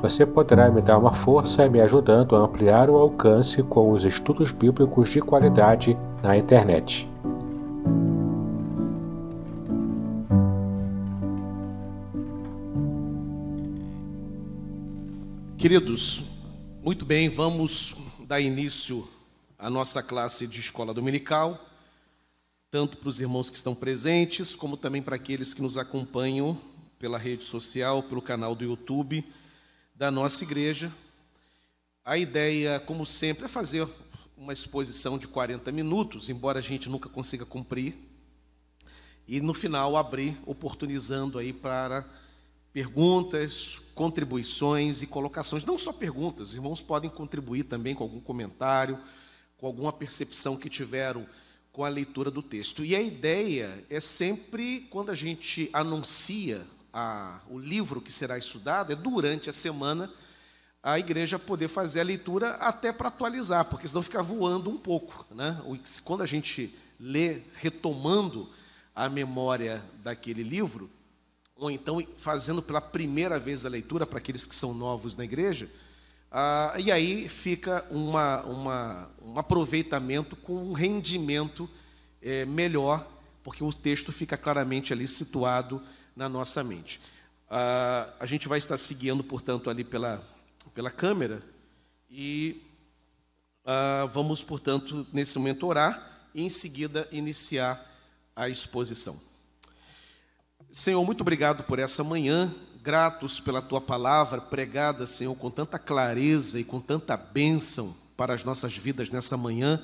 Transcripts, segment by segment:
Você poderá me dar uma força me ajudando a ampliar o alcance com os estudos bíblicos de qualidade na internet. Queridos, muito bem, vamos dar início à nossa classe de escola dominical, tanto para os irmãos que estão presentes, como também para aqueles que nos acompanham pela rede social, pelo canal do YouTube da nossa igreja. A ideia, como sempre, é fazer uma exposição de 40 minutos, embora a gente nunca consiga cumprir, e no final abrir, oportunizando aí para perguntas, contribuições e colocações. Não só perguntas, os irmãos podem contribuir também com algum comentário, com alguma percepção que tiveram com a leitura do texto. E a ideia é sempre, quando a gente anuncia a, o livro que será estudado, é durante a semana a igreja poder fazer a leitura até para atualizar, porque senão fica voando um pouco. Né? Quando a gente lê retomando a memória daquele livro, ou então fazendo pela primeira vez a leitura para aqueles que são novos na igreja, ah, e aí fica uma, uma, um aproveitamento com um rendimento é, melhor, porque o texto fica claramente ali situado na nossa mente. Ah, a gente vai estar seguindo, portanto, ali pela pela câmera e uh, vamos, portanto, nesse momento orar e em seguida iniciar a exposição. Senhor, muito obrigado por essa manhã, gratos pela tua palavra pregada, Senhor, com tanta clareza e com tanta bênção para as nossas vidas nessa manhã.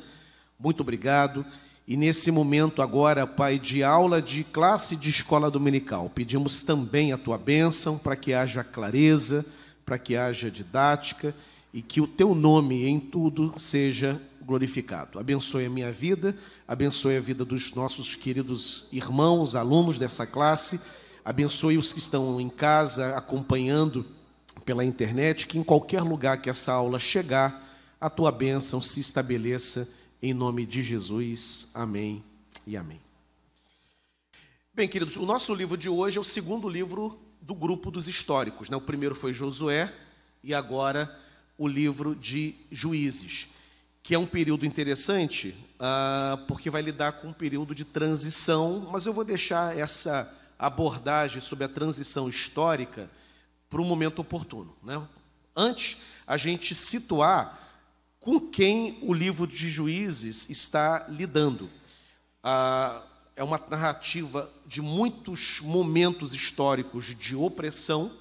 Muito obrigado. E nesse momento agora, Pai, de aula de classe de escola dominical, pedimos também a tua bênção para que haja clareza, para que haja didática e que o teu nome em tudo seja glorificado. Abençoe a minha vida, abençoe a vida dos nossos queridos irmãos, alunos dessa classe, abençoe os que estão em casa acompanhando pela internet, que em qualquer lugar que essa aula chegar, a tua bênção se estabeleça em nome de Jesus. Amém e amém. Bem, queridos, o nosso livro de hoje é o segundo livro do grupo dos históricos. Né? O primeiro foi Josué e agora o livro de Juízes, que é um período interessante uh, porque vai lidar com um período de transição, mas eu vou deixar essa abordagem sobre a transição histórica para um momento oportuno. Né? Antes, a gente situar com quem o livro de Juízes está lidando. Uh, é uma narrativa de muitos momentos históricos de opressão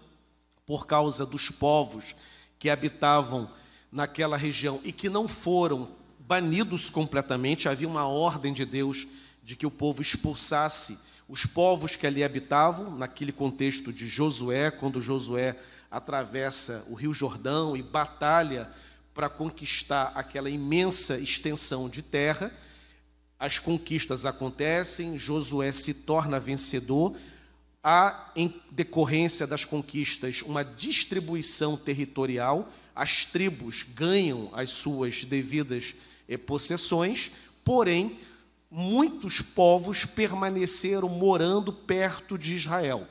por causa dos povos que habitavam naquela região e que não foram banidos completamente, havia uma ordem de Deus de que o povo expulsasse os povos que ali habitavam, naquele contexto de Josué, quando Josué atravessa o Rio Jordão e batalha para conquistar aquela imensa extensão de terra. As conquistas acontecem, Josué se torna vencedor, há, em decorrência das conquistas, uma distribuição territorial, as tribos ganham as suas devidas eh, possessões, porém, muitos povos permaneceram morando perto de Israel.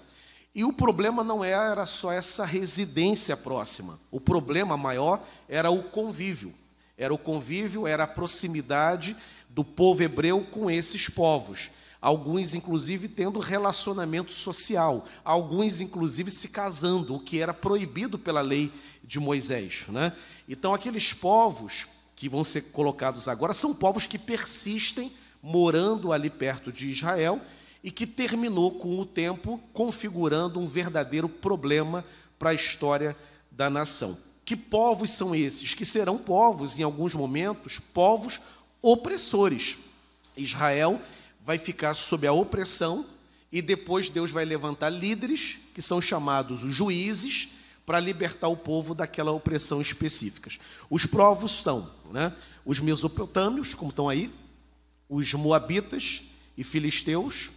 E o problema não era só essa residência próxima, o problema maior era o convívio. Era o convívio, era a proximidade do povo hebreu com esses povos. Alguns, inclusive, tendo relacionamento social, alguns, inclusive, se casando, o que era proibido pela lei de Moisés. Né? Então, aqueles povos que vão ser colocados agora são povos que persistem morando ali perto de Israel e que terminou com o tempo configurando um verdadeiro problema para a história da nação. Que povos são esses? Que serão povos, em alguns momentos, povos opressores. Israel vai ficar sob a opressão e depois Deus vai levantar líderes, que são chamados os juízes, para libertar o povo daquela opressão específica. Os povos são né, os mesopotâmios, como estão aí, os moabitas e filisteus.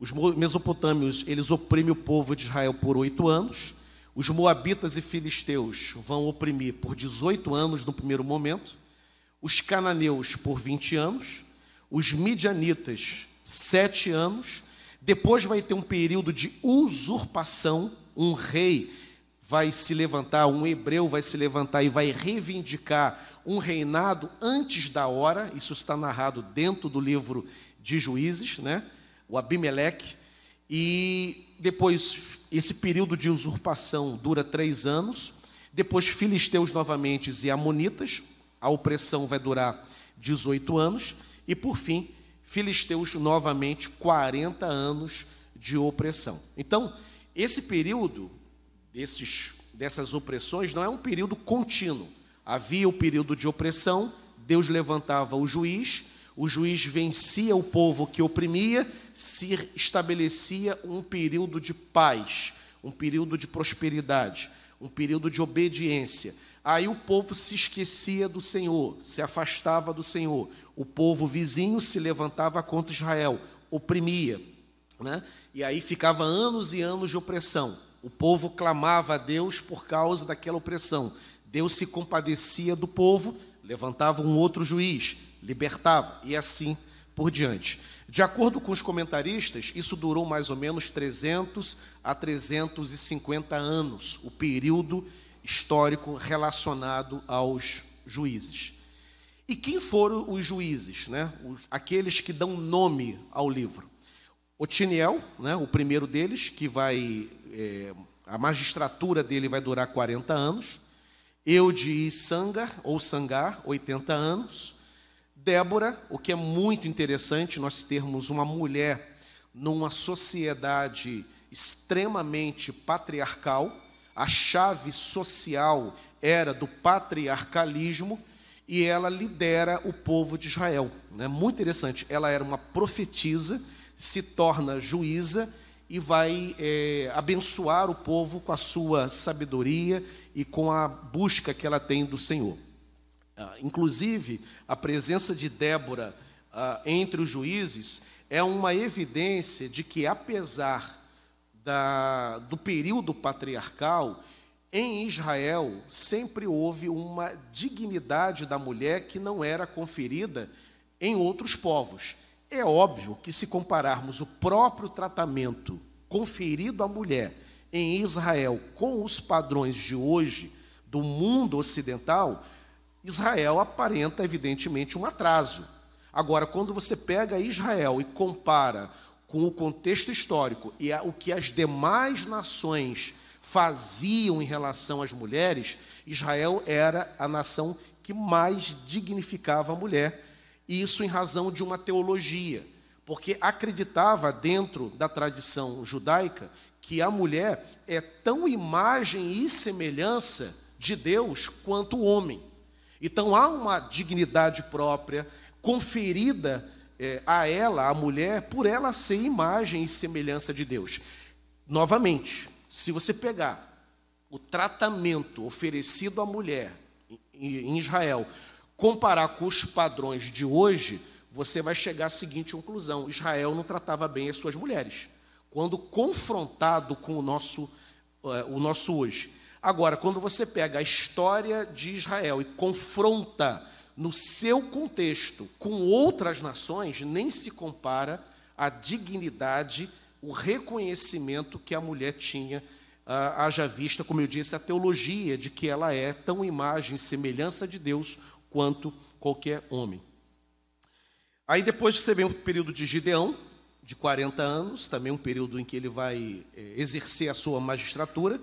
Os mesopotâmios, eles oprimem o povo de Israel por oito anos. Os moabitas e filisteus vão oprimir por 18 anos no primeiro momento. Os cananeus por 20 anos. Os midianitas, sete anos. Depois vai ter um período de usurpação. Um rei vai se levantar, um hebreu vai se levantar e vai reivindicar um reinado antes da hora, isso está narrado dentro do livro de Juízes, né? O Abimeleque, e depois esse período de usurpação dura três anos, depois filisteus novamente e amonitas, a opressão vai durar 18 anos, e por fim, filisteus novamente 40 anos de opressão. Então, esse período desses, dessas opressões não é um período contínuo. Havia o período de opressão, Deus levantava o juiz, o juiz vencia o povo que oprimia, se estabelecia um período de paz, um período de prosperidade, um período de obediência. Aí o povo se esquecia do Senhor, se afastava do Senhor. O povo vizinho se levantava contra Israel, oprimia. Né? E aí ficava anos e anos de opressão. O povo clamava a Deus por causa daquela opressão. Deus se compadecia do povo, levantava um outro juiz, libertava, e assim por diante. De acordo com os comentaristas, isso durou mais ou menos 300 a 350 anos, o período histórico relacionado aos juízes. E quem foram os juízes, né? aqueles que dão nome ao livro? Otiniel, né? o primeiro deles, que vai é, a magistratura dele vai durar 40 anos. Eude e Sangar, ou Sangar, 80 anos. Débora, o que é muito interessante nós termos uma mulher numa sociedade extremamente patriarcal, a chave social era do patriarcalismo e ela lidera o povo de Israel. Né? Muito interessante, ela era uma profetisa, se torna juíza e vai é, abençoar o povo com a sua sabedoria e com a busca que ela tem do Senhor. Ah, inclusive, a presença de Débora ah, entre os juízes é uma evidência de que, apesar da, do período patriarcal, em Israel sempre houve uma dignidade da mulher que não era conferida em outros povos. É óbvio que, se compararmos o próprio tratamento conferido à mulher em Israel com os padrões de hoje do mundo ocidental, Israel aparenta, evidentemente, um atraso. Agora, quando você pega Israel e compara com o contexto histórico e o que as demais nações faziam em relação às mulheres, Israel era a nação que mais dignificava a mulher isso em razão de uma teologia, porque acreditava dentro da tradição judaica que a mulher é tão imagem e semelhança de Deus quanto o homem. Então há uma dignidade própria conferida é, a ela, a mulher, por ela ser imagem e semelhança de Deus. Novamente, se você pegar o tratamento oferecido à mulher em Israel comparar com os padrões de hoje, você vai chegar à seguinte conclusão: Israel não tratava bem as suas mulheres, quando confrontado com o nosso, eh, o nosso hoje. Agora, quando você pega a história de Israel e confronta no seu contexto com outras nações, nem se compara a dignidade, o reconhecimento que a mulher tinha, ah, haja vista, como eu disse, a teologia de que ela é tão imagem e semelhança de Deus quanto qualquer homem. Aí depois você vem o período de Gideão, de 40 anos, também um período em que ele vai é, exercer a sua magistratura.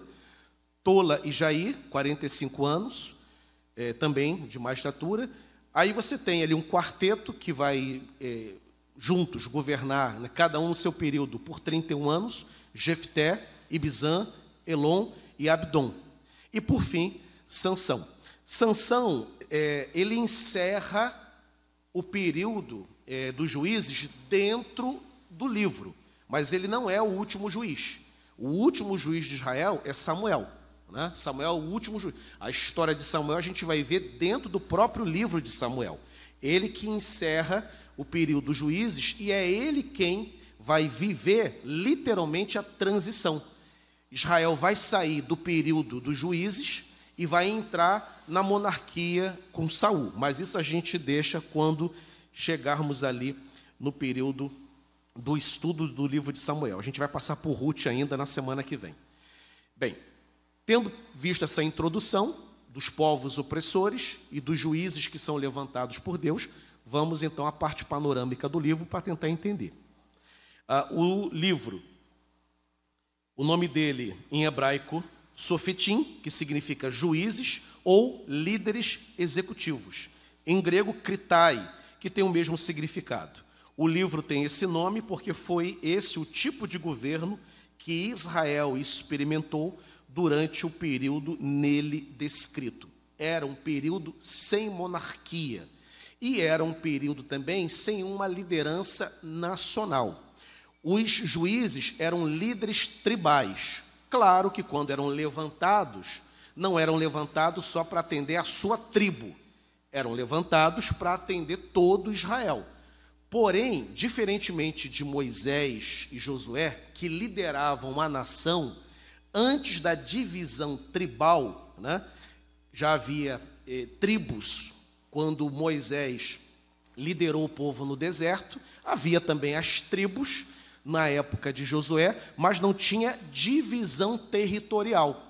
Tola e Jair, 45 anos, é, também de magistratura. Aí você tem ali um quarteto que vai é, juntos governar, né, cada um no seu período, por 31 anos: Jefté, Ibizan, Elon e Abdon. E por fim, Sansão. Sansão, é, ele encerra o período dos juízes dentro do livro, mas ele não é o último juiz. O último juiz de Israel é Samuel. Né? Samuel é o último juiz. A história de Samuel a gente vai ver dentro do próprio livro de Samuel. Ele que encerra o período dos juízes e é ele quem vai viver literalmente a transição. Israel vai sair do período dos juízes e vai entrar na monarquia com Saul. Mas isso a gente deixa quando chegarmos ali no período do estudo do livro de Samuel. A gente vai passar por Ruth ainda na semana que vem. Bem, tendo visto essa introdução dos povos opressores e dos juízes que são levantados por Deus, vamos então à parte panorâmica do livro para tentar entender. Ah, o livro, o nome dele em hebraico, Sofetim, que significa juízes ou líderes executivos. Em grego, kritai, que tem o mesmo significado. O livro tem esse nome porque foi esse o tipo de governo que Israel experimentou durante o período nele descrito. Era um período sem monarquia e era um período também sem uma liderança nacional. Os juízes eram líderes tribais. Claro que quando eram levantados, não eram levantados só para atender a sua tribo, eram levantados para atender todo Israel. Porém, diferentemente de Moisés e Josué, que lideravam a nação, antes da divisão tribal, né, já havia eh, tribos, quando Moisés liderou o povo no deserto, havia também as tribos na época de Josué, mas não tinha divisão territorial.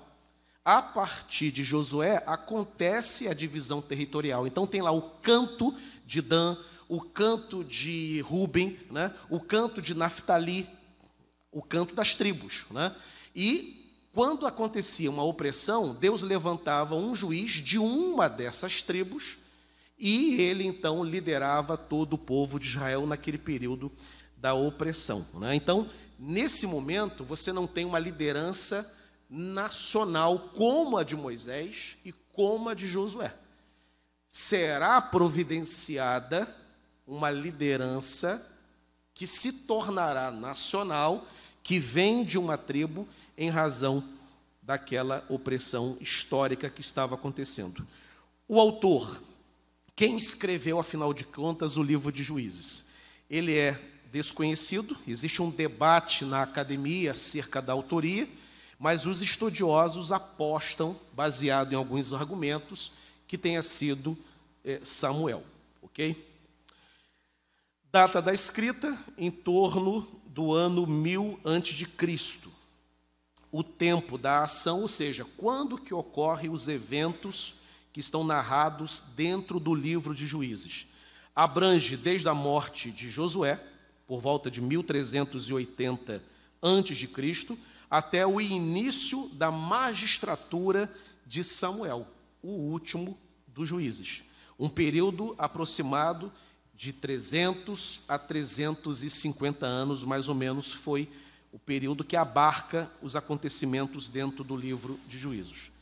A partir de Josué acontece a divisão territorial. Então tem lá o canto de Dan, o canto de Ruben, né? o canto de Naftali, o canto das tribos. Né? E quando acontecia uma opressão, Deus levantava um juiz de uma dessas tribos e ele então liderava todo o povo de Israel naquele período da opressão. Né? Então, nesse momento, você não tem uma liderança nacional como a de Moisés e como a de Josué. Será providenciada uma liderança que se tornará nacional, que vem de uma tribo em razão daquela opressão histórica que estava acontecendo. O autor, quem escreveu, afinal de contas, o livro de Juízes? Ele é desconhecido, existe um debate na academia acerca da autoria, mas os estudiosos apostam, baseado em alguns argumentos, que tenha sido é, Samuel, ok? Data da escrita, em torno do ano 1000 antes de Cristo. O tempo da ação, ou seja, quando que ocorrem os eventos que estão narrados dentro do livro de Juízes. Abrange desde a morte de Josué, por volta de 1380 a.C., até o início da magistratura de Samuel, o último dos juízes. Um período aproximado de 300 a 350 anos, mais ou menos, foi o período que abarca os acontecimentos dentro do livro de Juízos.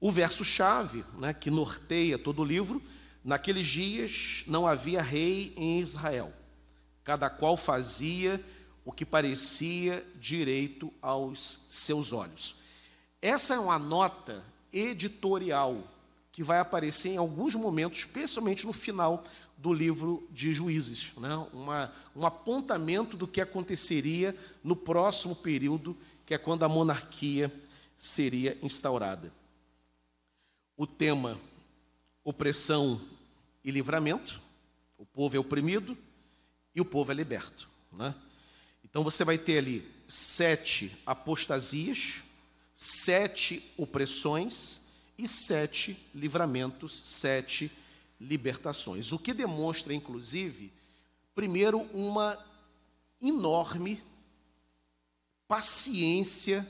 O verso-chave, né, que norteia todo o livro, naqueles dias não havia rei em Israel cada qual fazia o que parecia direito aos seus olhos. Essa é uma nota editorial que vai aparecer em alguns momentos, especialmente no final do livro de Juízes, né? Uma, um apontamento do que aconteceria no próximo período, que é quando a monarquia seria instaurada. O tema opressão e livramento, o povo é oprimido, e o povo é liberto. Né? Então você vai ter ali sete apostasias, sete opressões e sete livramentos, sete libertações. O que demonstra, inclusive, primeiro, uma enorme paciência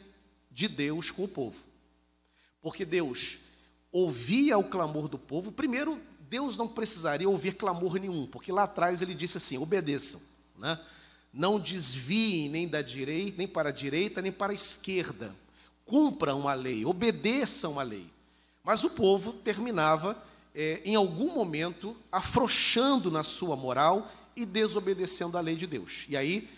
de Deus com o povo. Porque Deus ouvia o clamor do povo, primeiro Deus não precisaria ouvir clamor nenhum, porque lá atrás ele disse assim: obedeçam, né? não desviem nem da direita, nem para a direita, nem para a esquerda. Cumpram a lei, obedeçam a lei. Mas o povo terminava, é, em algum momento, afrouxando na sua moral e desobedecendo a lei de Deus. E aí,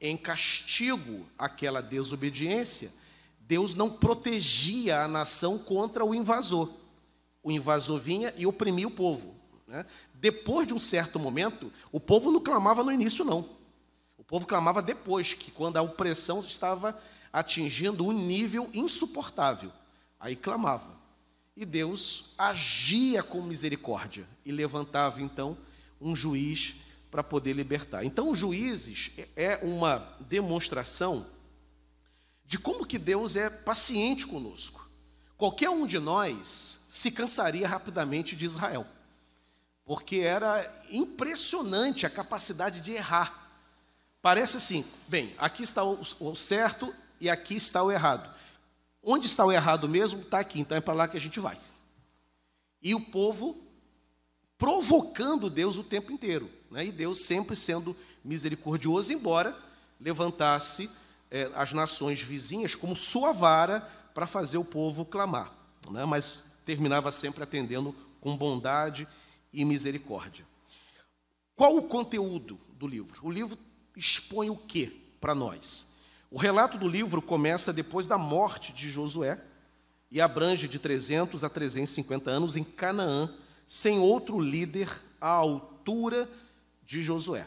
em castigo àquela desobediência, Deus não protegia a nação contra o invasor. O invasor vinha e oprimia o povo. Né? Depois de um certo momento, o povo não clamava no início, não. O povo clamava depois, que quando a opressão estava atingindo um nível insuportável. Aí clamava. E Deus agia com misericórdia e levantava então um juiz para poder libertar. Então, os juízes é uma demonstração de como que Deus é paciente conosco. Qualquer um de nós se cansaria rapidamente de Israel, porque era impressionante a capacidade de errar. Parece assim, bem, aqui está o certo e aqui está o errado. Onde está o errado mesmo? Está aqui, então é para lá que a gente vai. E o povo provocando Deus o tempo inteiro, né? e Deus sempre sendo misericordioso, embora levantasse é, as nações vizinhas como sua vara para fazer o povo clamar, né? mas terminava sempre atendendo com bondade e misericórdia. Qual o conteúdo do livro? O livro expõe o que para nós? O relato do livro começa depois da morte de Josué e abrange de 300 a 350 anos em Canaã, sem outro líder à altura de Josué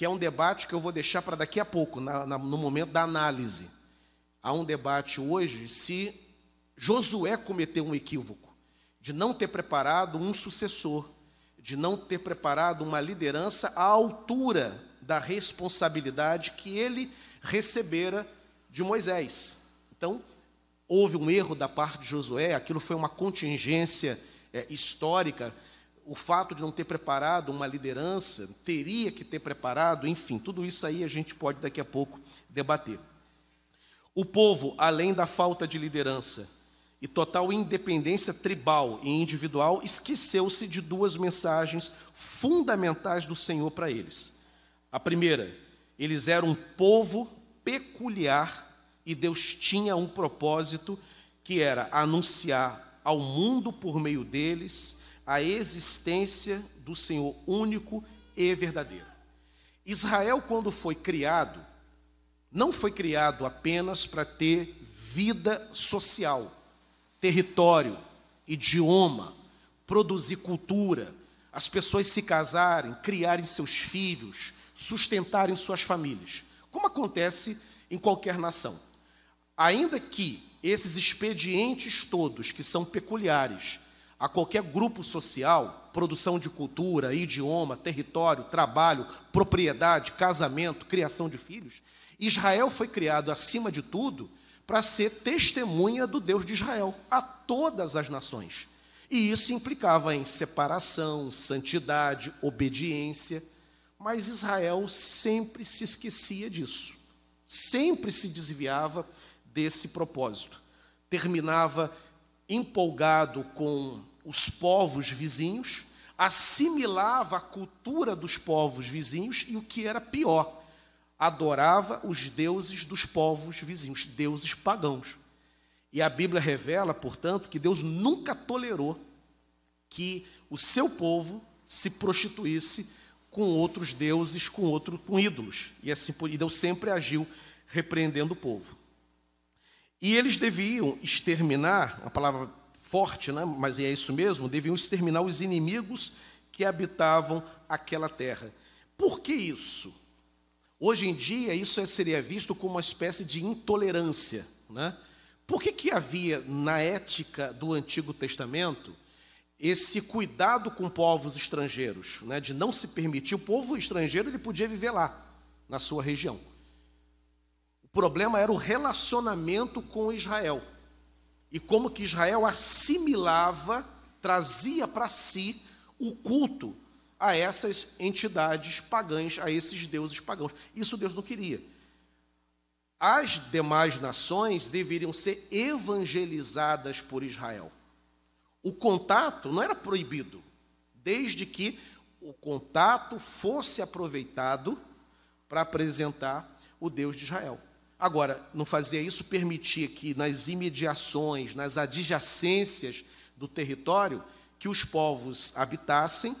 que é um debate que eu vou deixar para daqui a pouco, na, na, no momento da análise. Há um debate hoje se Josué cometeu um equívoco de não ter preparado um sucessor, de não ter preparado uma liderança à altura da responsabilidade que ele recebera de Moisés. Então, houve um erro da parte de Josué, aquilo foi uma contingência é, histórica o fato de não ter preparado uma liderança, teria que ter preparado, enfim, tudo isso aí a gente pode daqui a pouco debater. O povo, além da falta de liderança e total independência tribal e individual, esqueceu-se de duas mensagens fundamentais do Senhor para eles. A primeira, eles eram um povo peculiar e Deus tinha um propósito que era anunciar ao mundo por meio deles a existência do Senhor único e verdadeiro. Israel, quando foi criado, não foi criado apenas para ter vida social, território, idioma, produzir cultura, as pessoas se casarem, criarem seus filhos, sustentarem suas famílias, como acontece em qualquer nação. Ainda que esses expedientes todos, que são peculiares, a qualquer grupo social, produção de cultura, idioma, território, trabalho, propriedade, casamento, criação de filhos, Israel foi criado, acima de tudo, para ser testemunha do Deus de Israel a todas as nações. E isso implicava em separação, santidade, obediência. Mas Israel sempre se esquecia disso, sempre se desviava desse propósito. Terminava empolgado com os povos vizinhos, assimilava a cultura dos povos vizinhos e o que era pior, adorava os deuses dos povos vizinhos, deuses pagãos. E a Bíblia revela, portanto, que Deus nunca tolerou que o seu povo se prostituísse com outros deuses, com outro, com ídolos. E assim, e Deus sempre agiu repreendendo o povo. E eles deviam exterminar, a palavra forte, né? mas é isso mesmo, deviam exterminar os inimigos que habitavam aquela terra. Por que isso? Hoje em dia, isso é, seria visto como uma espécie de intolerância. Né? Por que, que havia na ética do Antigo Testamento esse cuidado com povos estrangeiros, né? de não se permitir, o povo estrangeiro ele podia viver lá, na sua região. O problema era o relacionamento com Israel e como que Israel assimilava, trazia para si o culto a essas entidades pagãs, a esses deuses pagãos. Isso Deus não queria. As demais nações deveriam ser evangelizadas por Israel. O contato não era proibido. desde que o contato fosse aproveitado para apresentar o Deus de Israel. Agora, não fazia isso permitir que nas imediações, nas adjacências do território, que os povos habitassem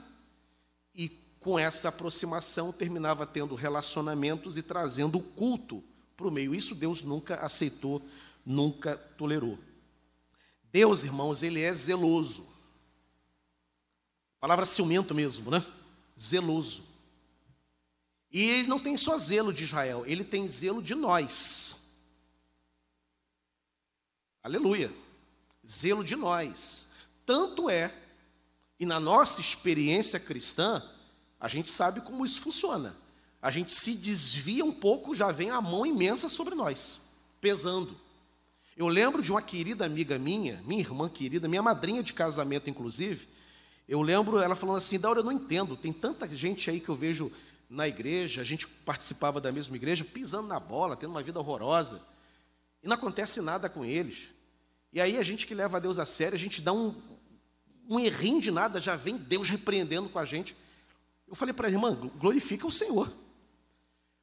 e com essa aproximação terminava tendo relacionamentos e trazendo o culto para o meio. Isso Deus nunca aceitou, nunca tolerou. Deus, irmãos, ele é zeloso. Palavra ciumento mesmo, né? Zeloso. E ele não tem só zelo de Israel, ele tem zelo de nós. Aleluia. Zelo de nós. Tanto é, e na nossa experiência cristã, a gente sabe como isso funciona. A gente se desvia um pouco, já vem a mão imensa sobre nós, pesando. Eu lembro de uma querida amiga minha, minha irmã querida, minha madrinha de casamento, inclusive. Eu lembro ela falando assim: Daura, eu não entendo, tem tanta gente aí que eu vejo na igreja, a gente participava da mesma igreja, pisando na bola, tendo uma vida horrorosa, e não acontece nada com eles. E aí a gente que leva a Deus a sério, a gente dá um, um errinho de nada, já vem Deus repreendendo com a gente. Eu falei para a irmã, glorifica o Senhor.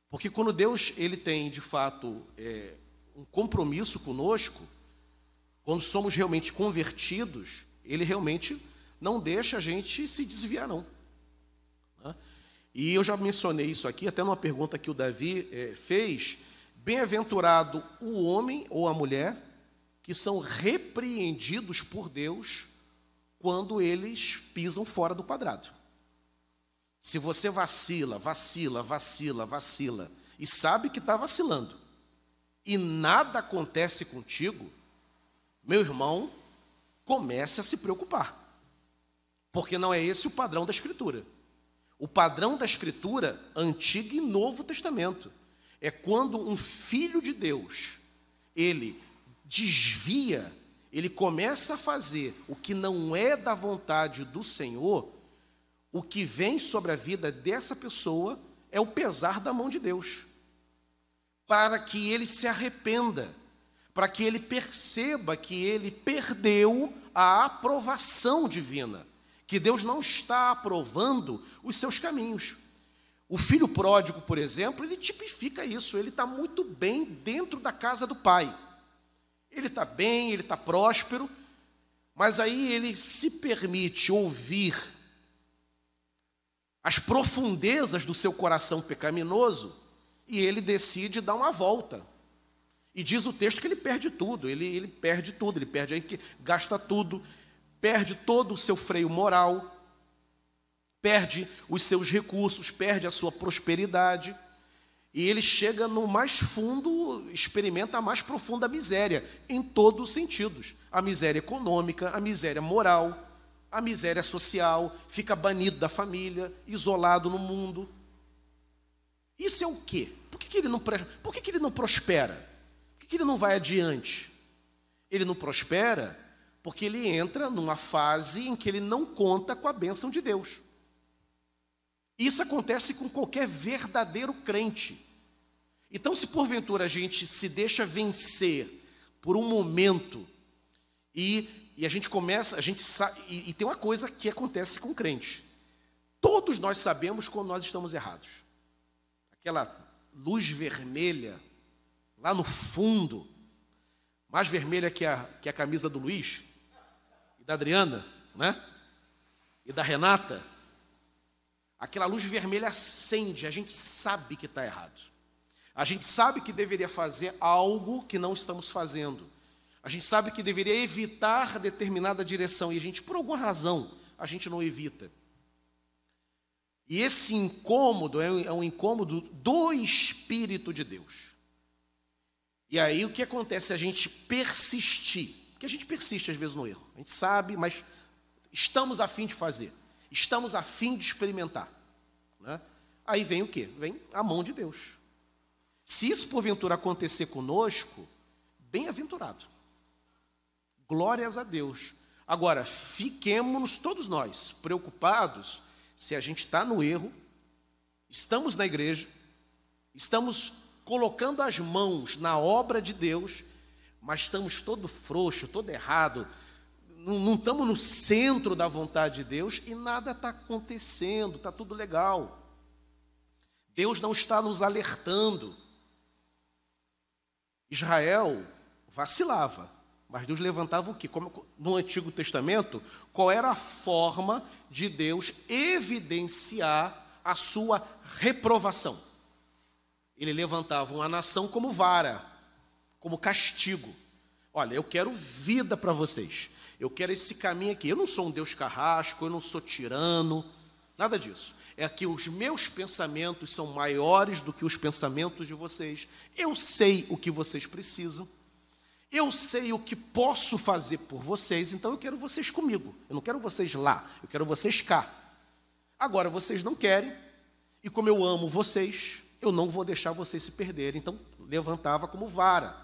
Porque quando Deus ele tem, de fato, é, um compromisso conosco, quando somos realmente convertidos, Ele realmente não deixa a gente se desviar, não. Né? E eu já mencionei isso aqui, até numa pergunta que o Davi é, fez. Bem-aventurado o homem ou a mulher que são repreendidos por Deus quando eles pisam fora do quadrado. Se você vacila, vacila, vacila, vacila, e sabe que está vacilando, e nada acontece contigo, meu irmão, comece a se preocupar. Porque não é esse o padrão da Escritura. O padrão da Escritura, Antigo e Novo Testamento, é quando um filho de Deus, ele desvia, ele começa a fazer o que não é da vontade do Senhor, o que vem sobre a vida dessa pessoa é o pesar da mão de Deus para que ele se arrependa, para que ele perceba que ele perdeu a aprovação divina, que Deus não está aprovando os seus caminhos. O filho pródigo, por exemplo, ele tipifica isso, ele está muito bem dentro da casa do pai. Ele está bem, ele está próspero, mas aí ele se permite ouvir as profundezas do seu coração pecaminoso e ele decide dar uma volta. E diz o texto que ele perde tudo, ele, ele perde tudo, ele perde aí que gasta tudo, perde todo o seu freio moral, perde os seus recursos, perde a sua prosperidade. E ele chega no mais fundo, experimenta a mais profunda miséria, em todos os sentidos: a miséria econômica, a miséria moral, a miséria social, fica banido da família, isolado no mundo. Isso é o quê? Por que, que ele, não, por que, que ele não prospera? Por que, que ele não vai adiante? Ele não prospera porque ele entra numa fase em que ele não conta com a bênção de Deus. Isso acontece com qualquer verdadeiro crente. Então, se porventura a gente se deixa vencer por um momento e, e a gente começa, a gente sabe, e, e tem uma coisa que acontece com crente. Todos nós sabemos quando nós estamos errados aquela luz vermelha lá no fundo, mais vermelha que a, que a camisa do Luiz e da Adriana, né? E da Renata. Aquela luz vermelha acende, a gente sabe que está errado. A gente sabe que deveria fazer algo que não estamos fazendo. A gente sabe que deveria evitar determinada direção e a gente, por alguma razão, a gente não evita. E esse incômodo é um incômodo do Espírito de Deus. E aí o que acontece? A gente persistir. Porque a gente persiste às vezes no erro. A gente sabe, mas estamos a fim de fazer. Estamos a fim de experimentar. Né? Aí vem o quê? Vem a mão de Deus. Se isso porventura acontecer conosco, bem-aventurado. Glórias a Deus. Agora, fiquemos todos nós preocupados se a gente está no erro, estamos na igreja, estamos colocando as mãos na obra de Deus, mas estamos todo frouxo, todo errado, não estamos no centro da vontade de Deus e nada está acontecendo, está tudo legal. Deus não está nos alertando. Israel vacilava, mas Deus levantava o quê? Como no Antigo Testamento, qual era a forma de Deus evidenciar a sua reprovação? Ele levantava uma nação como vara, como castigo. Olha, eu quero vida para vocês. Eu quero esse caminho aqui. Eu não sou um Deus carrasco, eu não sou tirano, nada disso. É que os meus pensamentos são maiores do que os pensamentos de vocês. Eu sei o que vocês precisam. Eu sei o que posso fazer por vocês, então eu quero vocês comigo. Eu não quero vocês lá, eu quero vocês cá. Agora vocês não querem, e como eu amo vocês, eu não vou deixar vocês se perderem. Então levantava como vara.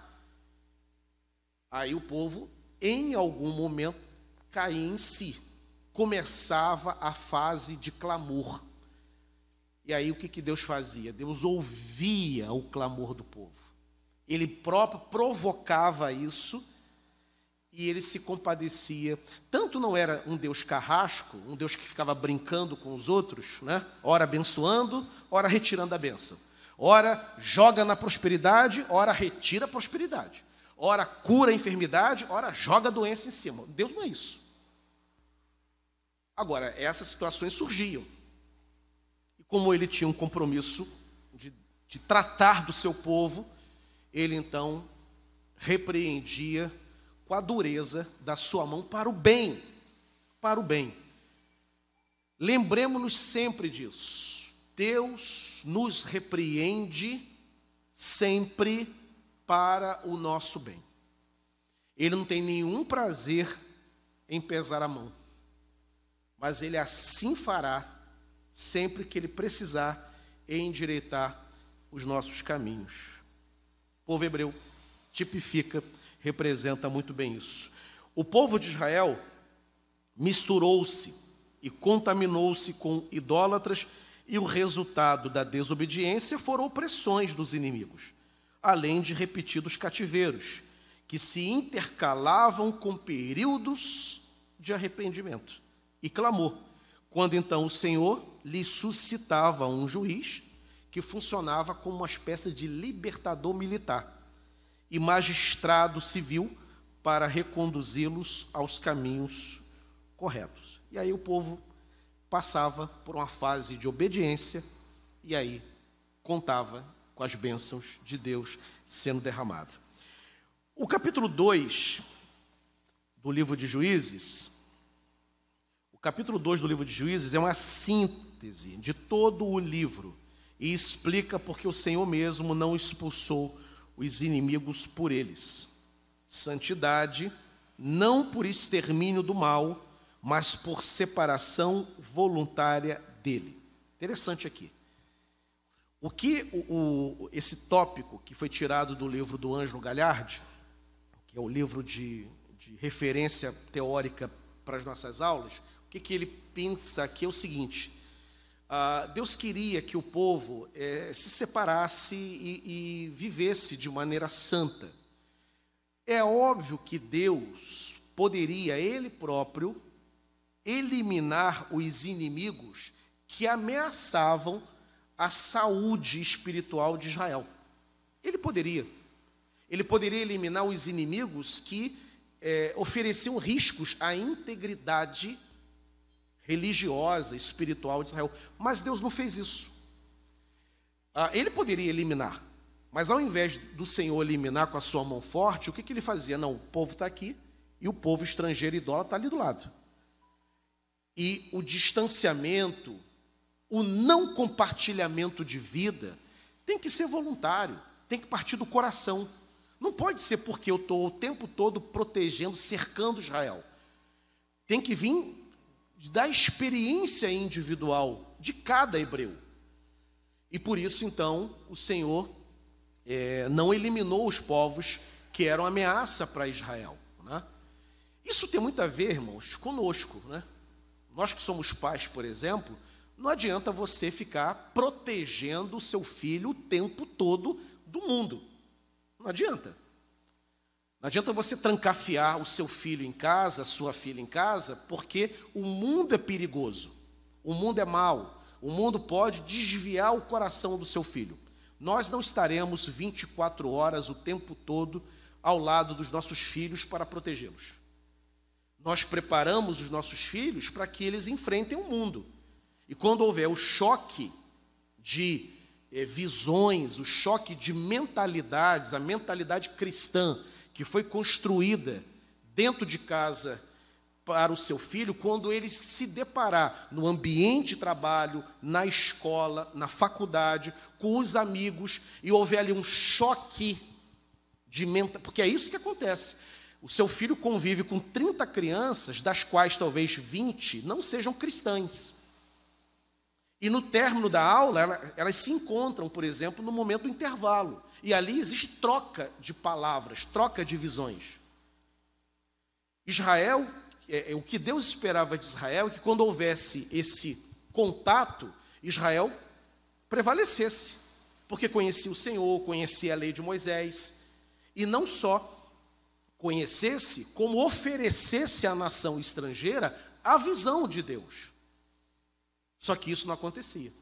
Aí o povo, em algum momento, caía em si. Começava a fase de clamor. E aí o que, que Deus fazia? Deus ouvia o clamor do povo. Ele próprio provocava isso e ele se compadecia. Tanto não era um Deus carrasco, um Deus que ficava brincando com os outros, né? ora abençoando, ora retirando a benção. Ora joga na prosperidade, ora retira a prosperidade ora cura a enfermidade, ora joga a doença em cima. Deus não é isso. Agora, essas situações surgiam. E como ele tinha um compromisso de, de tratar do seu povo, ele então repreendia com a dureza da sua mão para o bem. Para o bem. Lembremos-nos sempre disso. Deus nos repreende sempre para o nosso bem. Ele não tem nenhum prazer em pesar a mão, mas ele assim fará sempre que ele precisar endireitar os nossos caminhos. O povo hebreu tipifica, representa muito bem isso. O povo de Israel misturou-se e contaminou-se com idólatras, e o resultado da desobediência foram opressões dos inimigos além de repetidos cativeiros, que se intercalavam com períodos de arrependimento e clamor, quando então o Senhor lhe suscitava um juiz que funcionava como uma espécie de libertador militar e magistrado civil para reconduzi-los aos caminhos corretos. E aí o povo passava por uma fase de obediência e aí contava com as bênçãos de Deus sendo derramado. O capítulo 2 do livro de Juízes, o capítulo 2 do livro de Juízes é uma síntese de todo o livro e explica porque o Senhor mesmo não expulsou os inimigos por eles. Santidade, não por extermínio do mal, mas por separação voluntária dele. Interessante aqui. O que o, o, esse tópico que foi tirado do livro do Ângelo Galhardi, que é o livro de, de referência teórica para as nossas aulas, o que, que ele pensa aqui é o seguinte: ah, Deus queria que o povo é, se separasse e, e vivesse de maneira santa. É óbvio que Deus poderia, Ele próprio, eliminar os inimigos que ameaçavam a saúde espiritual de Israel. Ele poderia. Ele poderia eliminar os inimigos que é, ofereciam riscos à integridade religiosa, espiritual de Israel. Mas Deus não fez isso. Ah, ele poderia eliminar, mas ao invés do Senhor eliminar com a sua mão forte, o que, que ele fazia? Não, o povo está aqui e o povo estrangeiro idólatra está ali do lado. E o distanciamento, o não compartilhamento de vida tem que ser voluntário, tem que partir do coração. Não pode ser porque eu estou o tempo todo protegendo, cercando Israel. Tem que vir da experiência individual de cada hebreu. E por isso, então, o Senhor é, não eliminou os povos que eram ameaça para Israel. Né? Isso tem muito a ver, irmãos, conosco. Né? Nós que somos pais, por exemplo, não adianta você ficar protegendo o seu filho o tempo todo do mundo. Não adianta. Não adianta você trancafiar o seu filho em casa, a sua filha em casa, porque o mundo é perigoso, o mundo é mau, o mundo pode desviar o coração do seu filho. Nós não estaremos 24 horas o tempo todo ao lado dos nossos filhos para protegê-los. Nós preparamos os nossos filhos para que eles enfrentem o mundo. E quando houver o choque de eh, visões, o choque de mentalidades, a mentalidade cristã que foi construída dentro de casa para o seu filho, quando ele se deparar no ambiente de trabalho, na escola, na faculdade, com os amigos, e houver ali um choque de mental, porque é isso que acontece. O seu filho convive com 30 crianças, das quais talvez 20 não sejam cristãs. E no término da aula, elas se encontram, por exemplo, no momento do intervalo. E ali existe troca de palavras, troca de visões. Israel, é, é, o que Deus esperava de Israel é que quando houvesse esse contato, Israel prevalecesse, porque conhecia o Senhor, conhecia a lei de Moisés, e não só conhecesse, como oferecesse à nação estrangeira a visão de Deus. Só que isso não acontecia.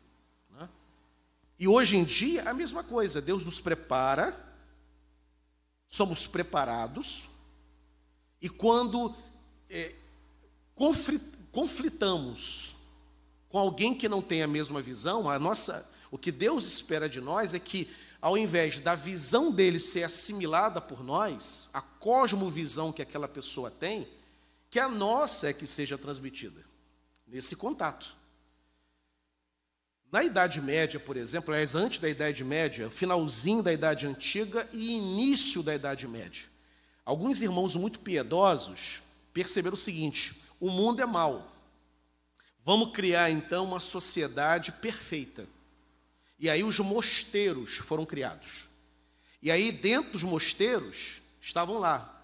E hoje em dia, a mesma coisa. Deus nos prepara, somos preparados, e quando é, conflitamos com alguém que não tem a mesma visão, a nossa, o que Deus espera de nós é que, ao invés da visão dele ser assimilada por nós, a cosmovisão que aquela pessoa tem, que a nossa é que seja transmitida nesse contato. Na Idade Média, por exemplo, aliás, antes da Idade Média, finalzinho da Idade Antiga e início da Idade Média, alguns irmãos muito piedosos perceberam o seguinte: o mundo é mau. Vamos criar então uma sociedade perfeita. E aí os mosteiros foram criados. E aí dentro dos mosteiros estavam lá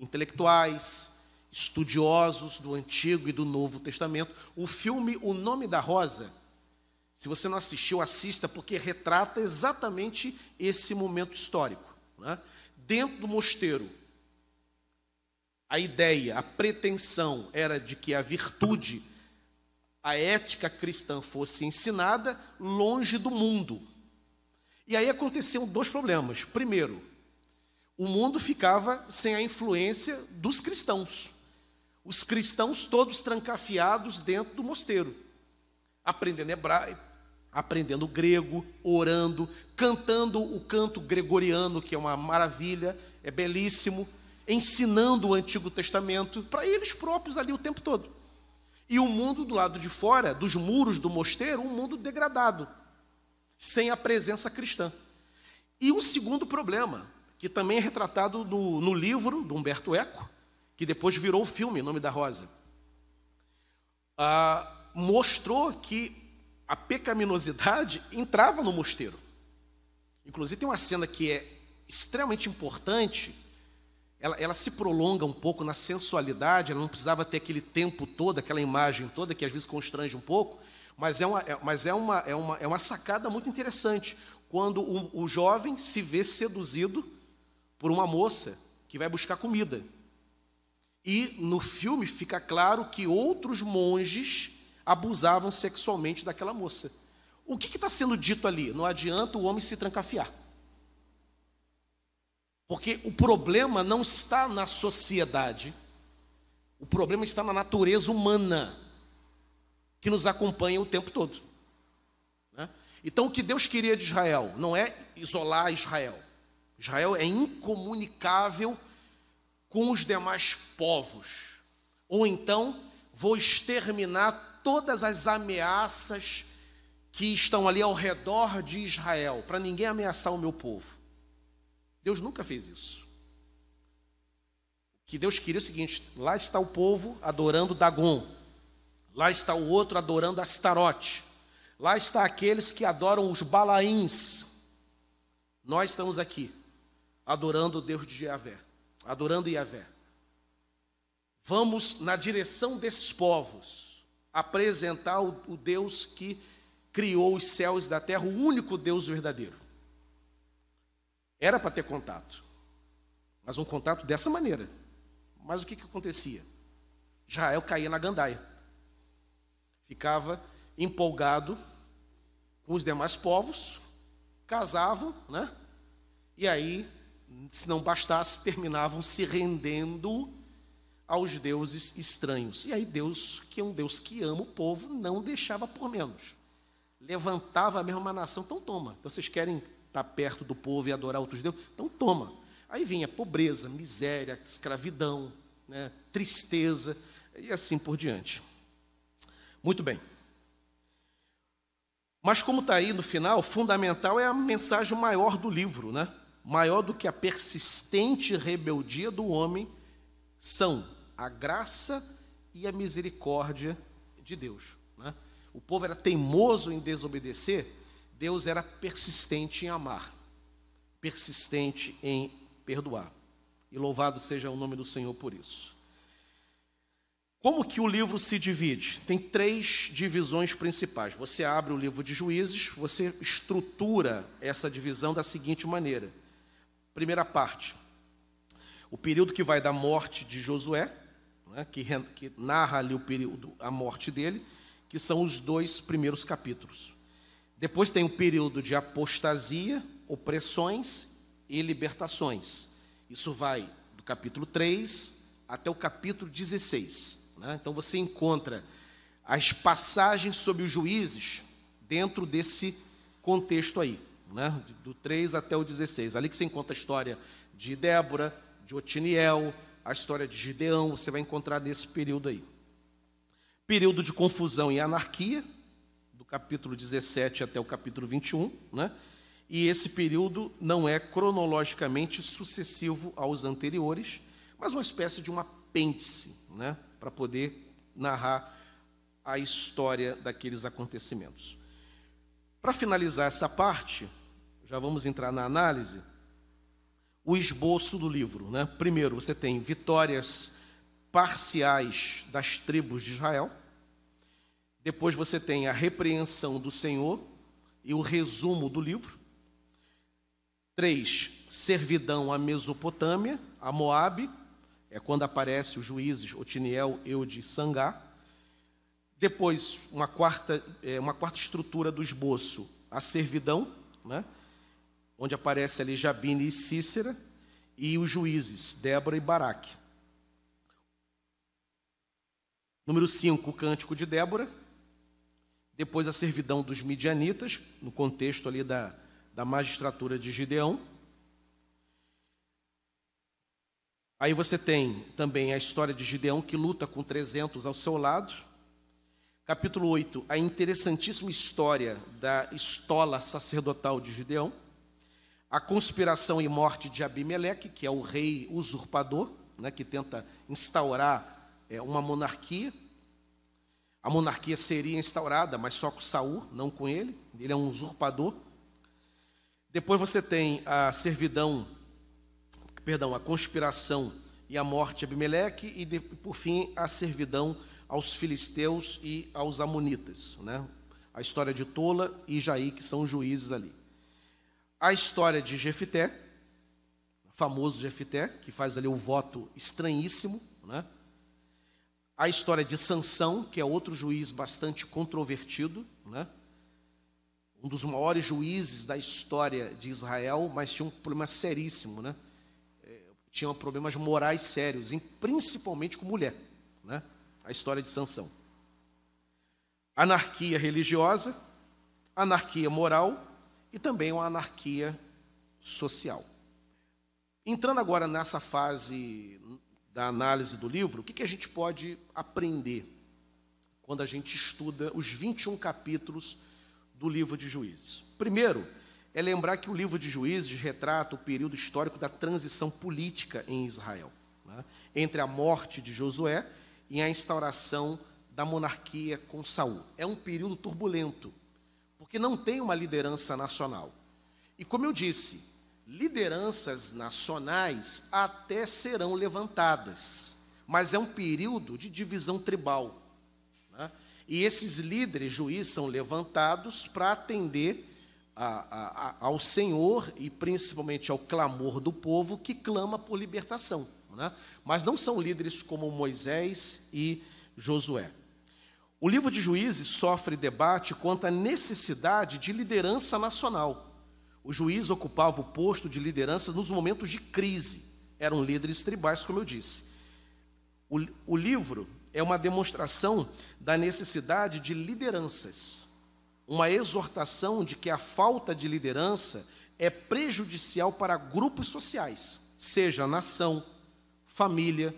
intelectuais, estudiosos do Antigo e do Novo Testamento. O filme O Nome da Rosa se você não assistiu, assista, porque retrata exatamente esse momento histórico. Né? Dentro do mosteiro, a ideia, a pretensão era de que a virtude, a ética cristã fosse ensinada longe do mundo. E aí aconteciam dois problemas. Primeiro, o mundo ficava sem a influência dos cristãos. Os cristãos todos trancafiados dentro do mosteiro, aprendendo hebraico, aprendendo grego, orando, cantando o canto gregoriano, que é uma maravilha, é belíssimo, ensinando o Antigo Testamento para eles próprios ali o tempo todo. E o mundo do lado de fora, dos muros do mosteiro, um mundo degradado, sem a presença cristã. E um segundo problema, que também é retratado no, no livro do Humberto Eco, que depois virou o filme Nome da Rosa, ah, mostrou que a pecaminosidade entrava no mosteiro. Inclusive, tem uma cena que é extremamente importante, ela, ela, se prolonga um pouco na sensualidade, ela não precisava ter aquele tempo todo, aquela imagem toda, que às vezes constrange um pouco, mas é uma, é, mas é uma, é uma, é uma sacada muito interessante, quando o, o jovem se vê seduzido por uma moça que vai buscar comida. E no filme fica claro que outros monges abusavam sexualmente daquela moça. O que está sendo dito ali? Não adianta o homem se trancafiar. Porque o problema não está na sociedade, o problema está na natureza humana, que nos acompanha o tempo todo. Né? Então, o que Deus queria de Israel não é isolar Israel. Israel é incomunicável com os demais povos. Ou então, vou exterminar todas as ameaças que estão ali ao redor de Israel, para ninguém ameaçar o meu povo. Deus nunca fez isso. Que Deus queria é o seguinte: lá está o povo adorando Dagon, lá está o outro adorando Astarote, lá está aqueles que adoram os Balaíns. Nós estamos aqui adorando o Deus de Yahvé, adorando Yahvé. Vamos na direção desses povos apresentar o, Deus que criou os céus da terra, o único Deus verdadeiro. Era para ter contato. Mas um contato dessa maneira. Mas o que, que acontecia? Israel caía na gandaia. Ficava empolgado com os demais povos, casavam, né? E aí, se não bastasse, terminavam se rendendo aos deuses estranhos. E aí Deus, que é um Deus que ama o povo, não deixava por menos. Levantava a mesma nação, então toma. Então vocês querem estar perto do povo e adorar outros deuses? Então toma. Aí vinha pobreza, miséria, escravidão, né, tristeza e assim por diante. Muito bem. Mas como está aí no final, fundamental é a mensagem maior do livro, né? Maior do que a persistente rebeldia do homem são a graça e a misericórdia de Deus. Né? O povo era teimoso em desobedecer, Deus era persistente em amar, persistente em perdoar. E louvado seja o nome do Senhor por isso. Como que o livro se divide? Tem três divisões principais. Você abre o livro de Juízes, você estrutura essa divisão da seguinte maneira. Primeira parte, o período que vai da morte de Josué, né, que, que narra ali o período, a morte dele, que são os dois primeiros capítulos. Depois tem o período de apostasia, opressões e libertações. Isso vai do capítulo 3 até o capítulo 16. Né? Então você encontra as passagens sobre os juízes dentro desse contexto aí, né? do 3 até o 16. Ali que você encontra a história de Débora, de Otiniel, a história de Gideão, você vai encontrar nesse período aí. Período de confusão e anarquia, do capítulo 17 até o capítulo 21, né? E esse período não é cronologicamente sucessivo aos anteriores, mas uma espécie de um apêndice, né? Para poder narrar a história daqueles acontecimentos. Para finalizar essa parte, já vamos entrar na análise o esboço do livro. Né? Primeiro, você tem vitórias parciais das tribos de Israel. Depois, você tem a repreensão do Senhor e o resumo do livro. Três, servidão à Mesopotâmia, a Moabe, é quando aparece os juízes Otiniel, Eude e Sangá. Depois, uma quarta, é, uma quarta estrutura do esboço, a servidão, né? Onde aparece ali Jabine e Cícera, e os juízes, Débora e Baraque. Número 5, o cântico de Débora. Depois a servidão dos midianitas, no contexto ali da, da magistratura de Gideão. Aí você tem também a história de Gideão que luta com 300 ao seu lado. Capítulo 8, a interessantíssima história da estola sacerdotal de Gideão a conspiração e morte de Abimeleque, que é o rei usurpador, né, que tenta instaurar é, uma monarquia. A monarquia seria instaurada, mas só com Saul, não com ele. Ele é um usurpador. Depois você tem a servidão, perdão, a conspiração e a morte de Abimeleque e de, por fim a servidão aos filisteus e aos amonitas, né? A história de Tola e Jaí, que são juízes ali a história de Jefité, famoso Jefité, que faz ali o voto estranhíssimo, né? A história de Sansão, que é outro juiz bastante controvertido, né? Um dos maiores juízes da história de Israel, mas tinha um problema seríssimo, né? É, tinha problemas morais sérios, principalmente com mulher, né? A história de Sansão. Anarquia religiosa, anarquia moral e também uma anarquia social. Entrando agora nessa fase da análise do livro, o que, a gente pode aprender quando a gente estuda os 21 capítulos do livro de Juízes? Primeiro, é lembrar que o livro de Juízes retrata o período histórico da transição política em Israel, né? entre a morte de Josué e a instauração da monarquia com Saul. É um período turbulento, porque não tem uma liderança nacional. E como eu disse, lideranças nacionais até serão levantadas, mas é um período de divisão tribal. Né? E esses líderes juízes são levantados para atender a, a, ao Senhor e principalmente ao clamor do povo que clama por libertação. Né? Mas não são líderes como Moisés e Josué. O livro de Juízes sofre debate quanto à necessidade de liderança nacional. O juiz ocupava o posto de liderança nos momentos de crise. Eram líderes tribais, como eu disse. O, o livro é uma demonstração da necessidade de lideranças, uma exortação de que a falta de liderança é prejudicial para grupos sociais, seja nação, família,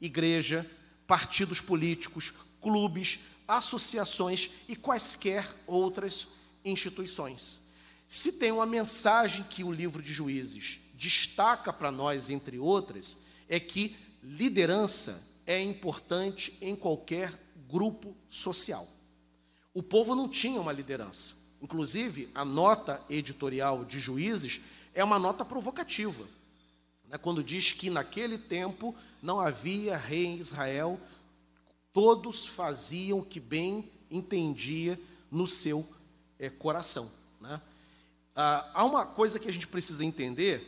igreja, partidos políticos, clubes, associações e quaisquer outras instituições. Se tem uma mensagem que o livro de Juízes destaca para nós, entre outras, é que liderança é importante em qualquer grupo social. O povo não tinha uma liderança. Inclusive, a nota editorial de Juízes é uma nota provocativa. Né, quando diz que naquele tempo não havia rei em Israel, todos faziam o que bem entendia no seu é, coração. Né? Ah, há uma coisa que a gente precisa entender,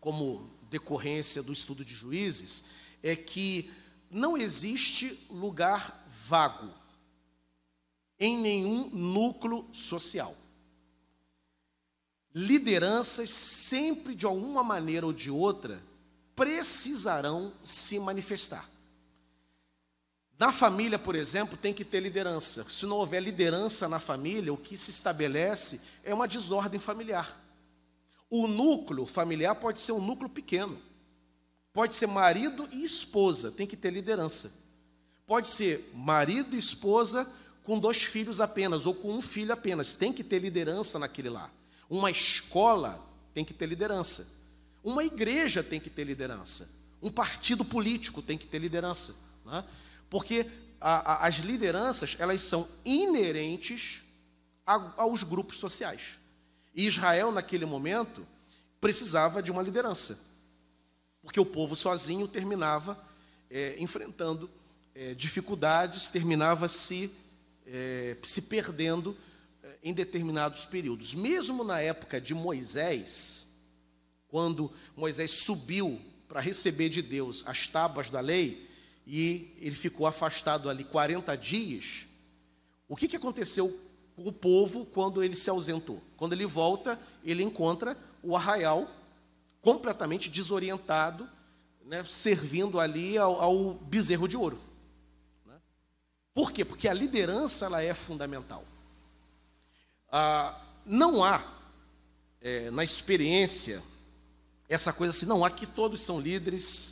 como decorrência do estudo de juízes, é que não existe lugar vago em nenhum núcleo social. Lideranças sempre, de alguma maneira ou de outra, precisarão se manifestar. Na família, por exemplo, tem que ter liderança. Se não houver liderança na família, o que se estabelece é uma desordem familiar. O núcleo familiar pode ser um núcleo pequeno. Pode ser marido e esposa, tem que ter liderança. Pode ser marido e esposa com dois filhos apenas, ou com um filho apenas, tem que ter liderança naquele lá. Uma escola tem que ter liderança. Uma igreja tem que ter liderança. Um partido político tem que ter liderança. Né? Porque a, a, as lideranças, elas são inerentes a, aos grupos sociais. E Israel, naquele momento, precisava de uma liderança. Porque o povo sozinho terminava é, enfrentando é, dificuldades, terminava se, é, se perdendo é, em determinados períodos. Mesmo na época de Moisés, quando Moisés subiu para receber de Deus as tábuas da lei, e ele ficou afastado ali 40 dias, o que, que aconteceu com o povo quando ele se ausentou? Quando ele volta, ele encontra o arraial completamente desorientado, né, servindo ali ao, ao, bezerro de ouro. Né? Por quê? Porque a liderança ela é fundamental. Ah, não há é, na experiência essa coisa assim, não, aqui todos são líderes,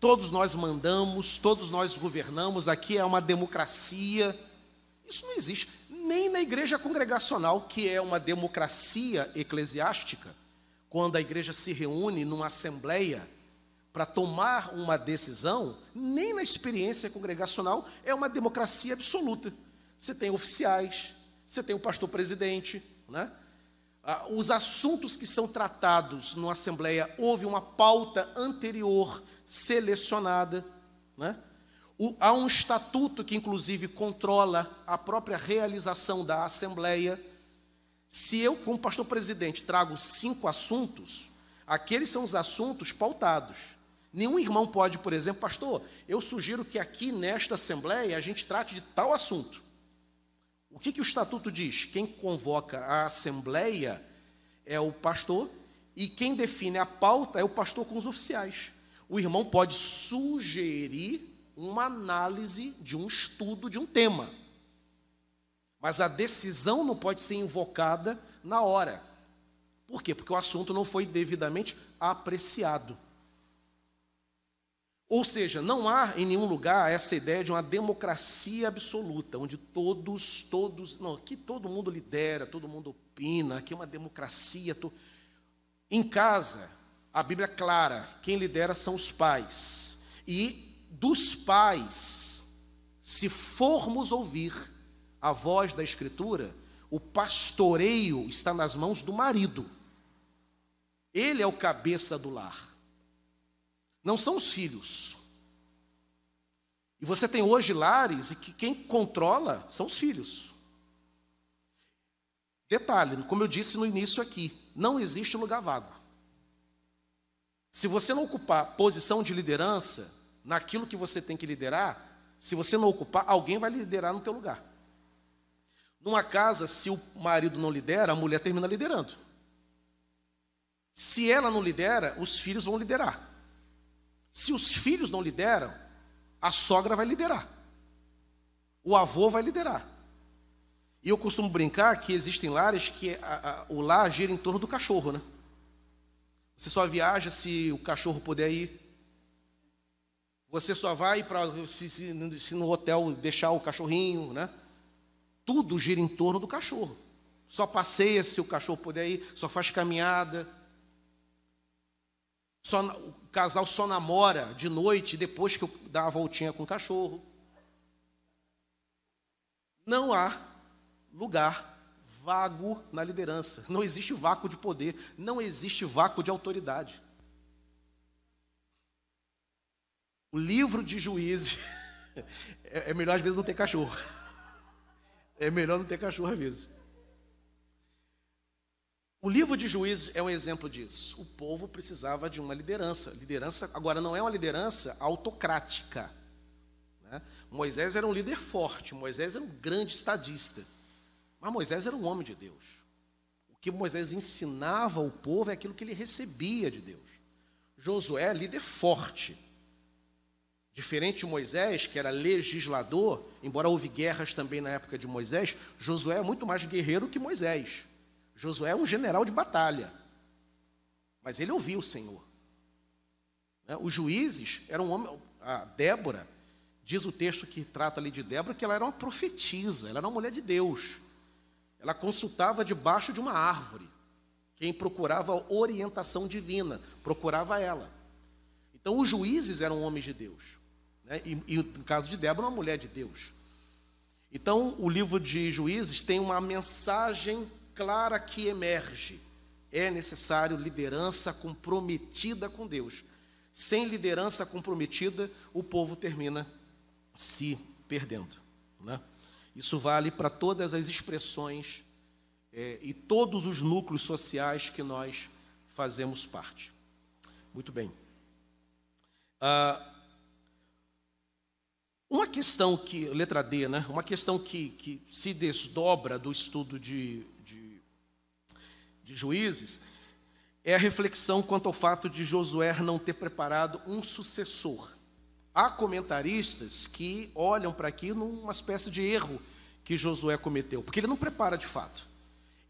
todos nós mandamos, todos nós governamos, aqui é uma democracia. Isso não existe. Nem na igreja congregacional, que é uma democracia eclesiástica, quando a igreja se reúne numa assembleia para tomar uma decisão, nem na experiência congregacional é uma democracia absoluta. Você tem oficiais, você tem o pastor presidente, né? Ah, os assuntos que são tratados numa assembleia, houve uma pauta anterior selecionada. Né? O, há um estatuto que, inclusive, controla a própria realização da Assembleia. Se eu, como pastor presidente, trago cinco assuntos, aqueles são os assuntos pautados. Nenhum irmão pode, por exemplo, pastor, eu sugiro que aqui nesta Assembleia a gente trate de tal assunto. O que, que o estatuto diz? Quem convoca a Assembleia é o pastor e quem define a pauta é o pastor com os oficiais o irmão pode sugerir uma análise de um estudo de um tema. Mas a decisão não pode ser invocada na hora. Por quê? Porque o assunto não foi devidamente apreciado. Ou seja, não há em nenhum lugar essa ideia de uma democracia absoluta, onde todos, todos, não, aqui todo mundo lidera, todo mundo opina, aqui é uma democracia. To... Em casa, a Bíblia é clara, quem lidera são os pais. E dos pais, se formos ouvir a voz da Escritura, o pastoreio está nas mãos do marido. Ele é o cabeça do lar. Não são os filhos. E você tem hoje lares e que quem controla são os filhos. Detalhe, como eu disse no início aqui, não existe lugar vago. Se você não ocupar posição de liderança naquilo que você tem que liderar, se você não ocupar, alguém vai liderar no teu lugar. Numa casa, se o marido não lidera, a mulher termina liderando. Se ela não lidera, os filhos vão liderar. Se os filhos não lideram, a sogra vai liderar. O avô vai liderar. E eu costumo brincar que existem lares que a, a, o lar gira em torno do cachorro, né? Você só viaja se o cachorro puder ir. Você só vai para se, se, se, no hotel deixar o cachorrinho, né? Tudo gira em torno do cachorro. Só passeia se o cachorro puder ir, só faz caminhada. Só, o casal só namora de noite depois que dá a voltinha com o cachorro. Não há lugar vago na liderança. Não existe vácuo de poder, não existe vácuo de autoridade. O livro de juízes é melhor às vezes não ter cachorro. É melhor não ter cachorro às vezes. O livro de Juízes é um exemplo disso. O povo precisava de uma liderança. Liderança, agora, não é uma liderança autocrática. Né? Moisés era um líder forte, Moisés era um grande estadista. Mas Moisés era um homem de Deus. O que Moisés ensinava ao povo é aquilo que ele recebia de Deus. Josué é líder forte. Diferente de Moisés, que era legislador, embora houve guerras também na época de Moisés, Josué é muito mais guerreiro que Moisés. Josué é um general de batalha. Mas ele ouviu o Senhor. Né? Os juízes eram homem. A Débora, diz o texto que trata ali de Débora, que ela era uma profetisa, ela era uma mulher de Deus. Ela consultava debaixo de uma árvore. Quem procurava orientação divina, procurava ela. Então, os juízes eram homens de Deus. Né? E, e, no caso de Débora, uma mulher de Deus. Então, o livro de Juízes tem uma mensagem clara que emerge. É necessário liderança comprometida com Deus. Sem liderança comprometida, o povo termina se perdendo. Né? Isso vale para todas as expressões é, e todos os núcleos sociais que nós fazemos parte. Muito bem. Ah, uma questão que, letra D, né? Uma questão que, que se desdobra do estudo de, de Juízes, é a reflexão quanto ao fato de Josué não ter preparado um sucessor. Há comentaristas que olham para aqui numa espécie de erro que Josué cometeu, porque ele não prepara de fato.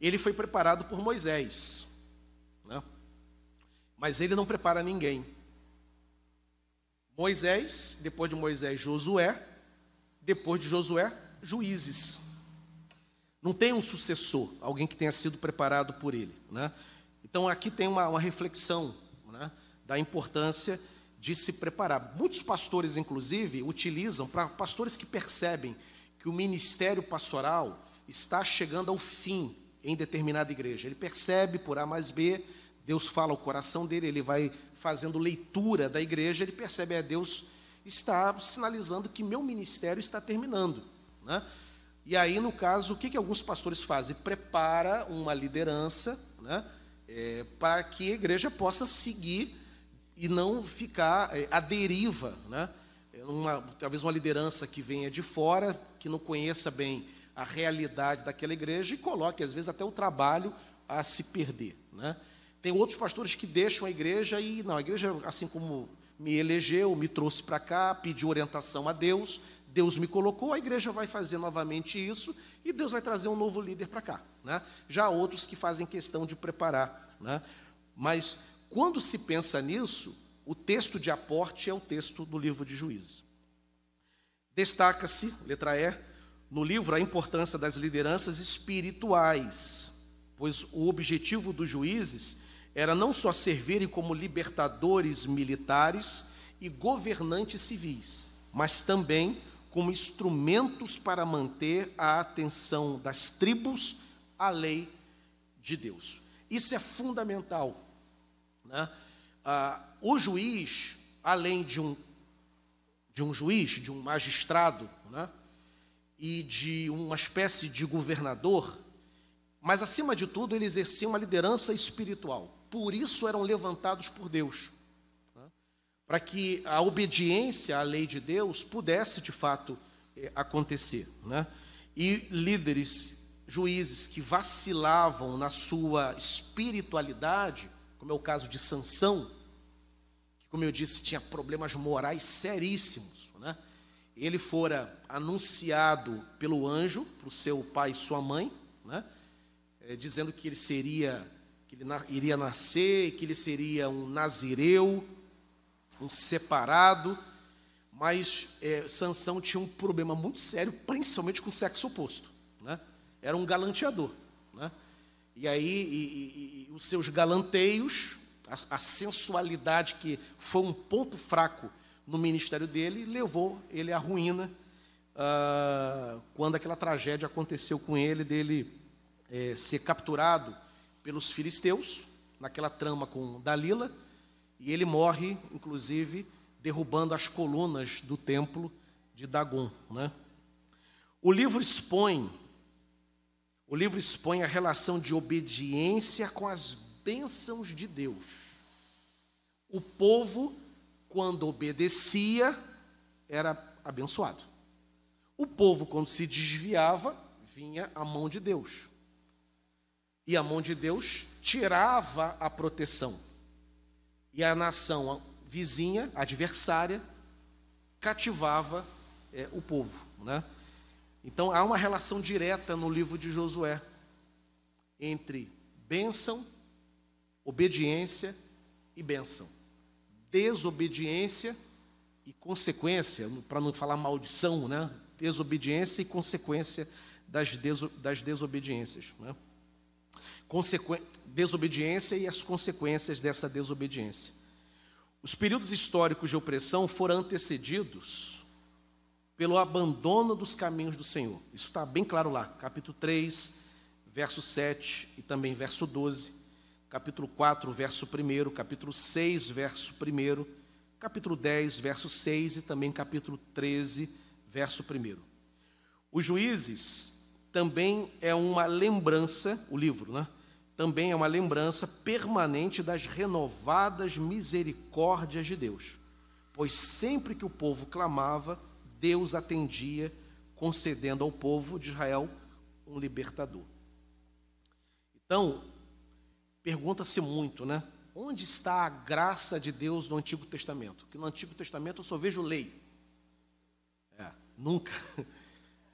Ele foi preparado por Moisés, né? mas ele não prepara ninguém. Moisés, depois de Moisés, Josué, depois de Josué, juízes. Não tem um sucessor, alguém que tenha sido preparado por ele. Né? Então aqui tem uma, uma reflexão né, da importância de se preparar. Muitos pastores, inclusive, utilizam para pastores que percebem que o ministério pastoral está chegando ao fim em determinada igreja. Ele percebe por A mais B, Deus fala ao coração dele, ele vai fazendo leitura da igreja, ele percebe, é Deus está sinalizando que meu ministério está terminando. Né? E aí, no caso, o que, que alguns pastores fazem? Prepara uma liderança né, é, para que a igreja possa seguir e não ficar é, à deriva. Né? É uma, talvez uma liderança que venha de fora, que não conheça bem a realidade daquela igreja e coloque, às vezes, até o trabalho a se perder. Né? Tem outros pastores que deixam a igreja e, não, a igreja, assim como me elegeu, me trouxe para cá, pediu orientação a Deus, Deus me colocou, a igreja vai fazer novamente isso e Deus vai trazer um novo líder para cá. Né? Já há outros que fazem questão de preparar. Né? Mas quando se pensa nisso, o texto de aporte é o texto do livro de Juízes. Destaca-se, letra E, no livro a importância das lideranças espirituais, pois o objetivo dos juízes era não só servirem como libertadores militares e governantes civis, mas também como instrumentos para manter a atenção das tribos à lei de Deus. Isso é fundamental. Né? Ah, o juiz, além de um, de um juiz, de um magistrado, né? e de uma espécie de governador, mas acima de tudo, ele exercia uma liderança espiritual. Por isso eram levantados por Deus, né? para que a obediência à lei de Deus pudesse de fato é, acontecer. Né? E líderes, juízes que vacilavam na sua espiritualidade, como é o caso de Sansão, que, como eu disse, tinha problemas morais seríssimos. Né? Ele fora anunciado pelo anjo para o seu pai e sua mãe, né? é, dizendo que ele seria, que ele na, iria nascer, que ele seria um nazireu, um separado, mas é, Sansão tinha um problema muito sério, principalmente com o sexo oposto. Né? Era um galanteador. E aí, e, e, e os seus galanteios, a, a, sensualidade que foi um ponto fraco no ministério dele, levou ele à ruína ah, quando aquela tragédia aconteceu com ele, dele é, ser capturado pelos filisteus, naquela trama com Dalila, e ele morre, inclusive, derrubando as colunas do templo de Dagon. Né? O livro expõe, o livro expõe a relação de obediência com as bênçãos de Deus. O povo, quando obedecia, era abençoado. O povo, quando se desviava, vinha a mão de Deus. E a mão de Deus tirava a proteção. E a nação vizinha, adversária, cativava é, o povo. Né? Então há uma relação direta no livro de Josué entre bênção, obediência e bênção. Desobediência e consequência, para não falar maldição, né? desobediência e consequência das, deso, das desobediências. Né? Consequ... Desobediência e as consequências dessa desobediência. Os períodos históricos de opressão foram antecedidos pelo abandono dos caminhos do Senhor. Isso está bem claro lá, capítulo 3, verso 7 e também verso 12, capítulo 4, verso 1, capítulo 6, verso 1, capítulo 10, verso 6 e também capítulo 13, verso 1. Os juízes também é uma lembrança, o livro, né? também é uma lembrança permanente das renovadas misericórdias de Deus, pois sempre que o povo clamava, Deus atendia, concedendo ao povo de Israel um libertador. Então, pergunta-se muito, né? Onde está a graça de Deus no Antigo Testamento? Porque no Antigo Testamento eu só vejo lei. É, nunca.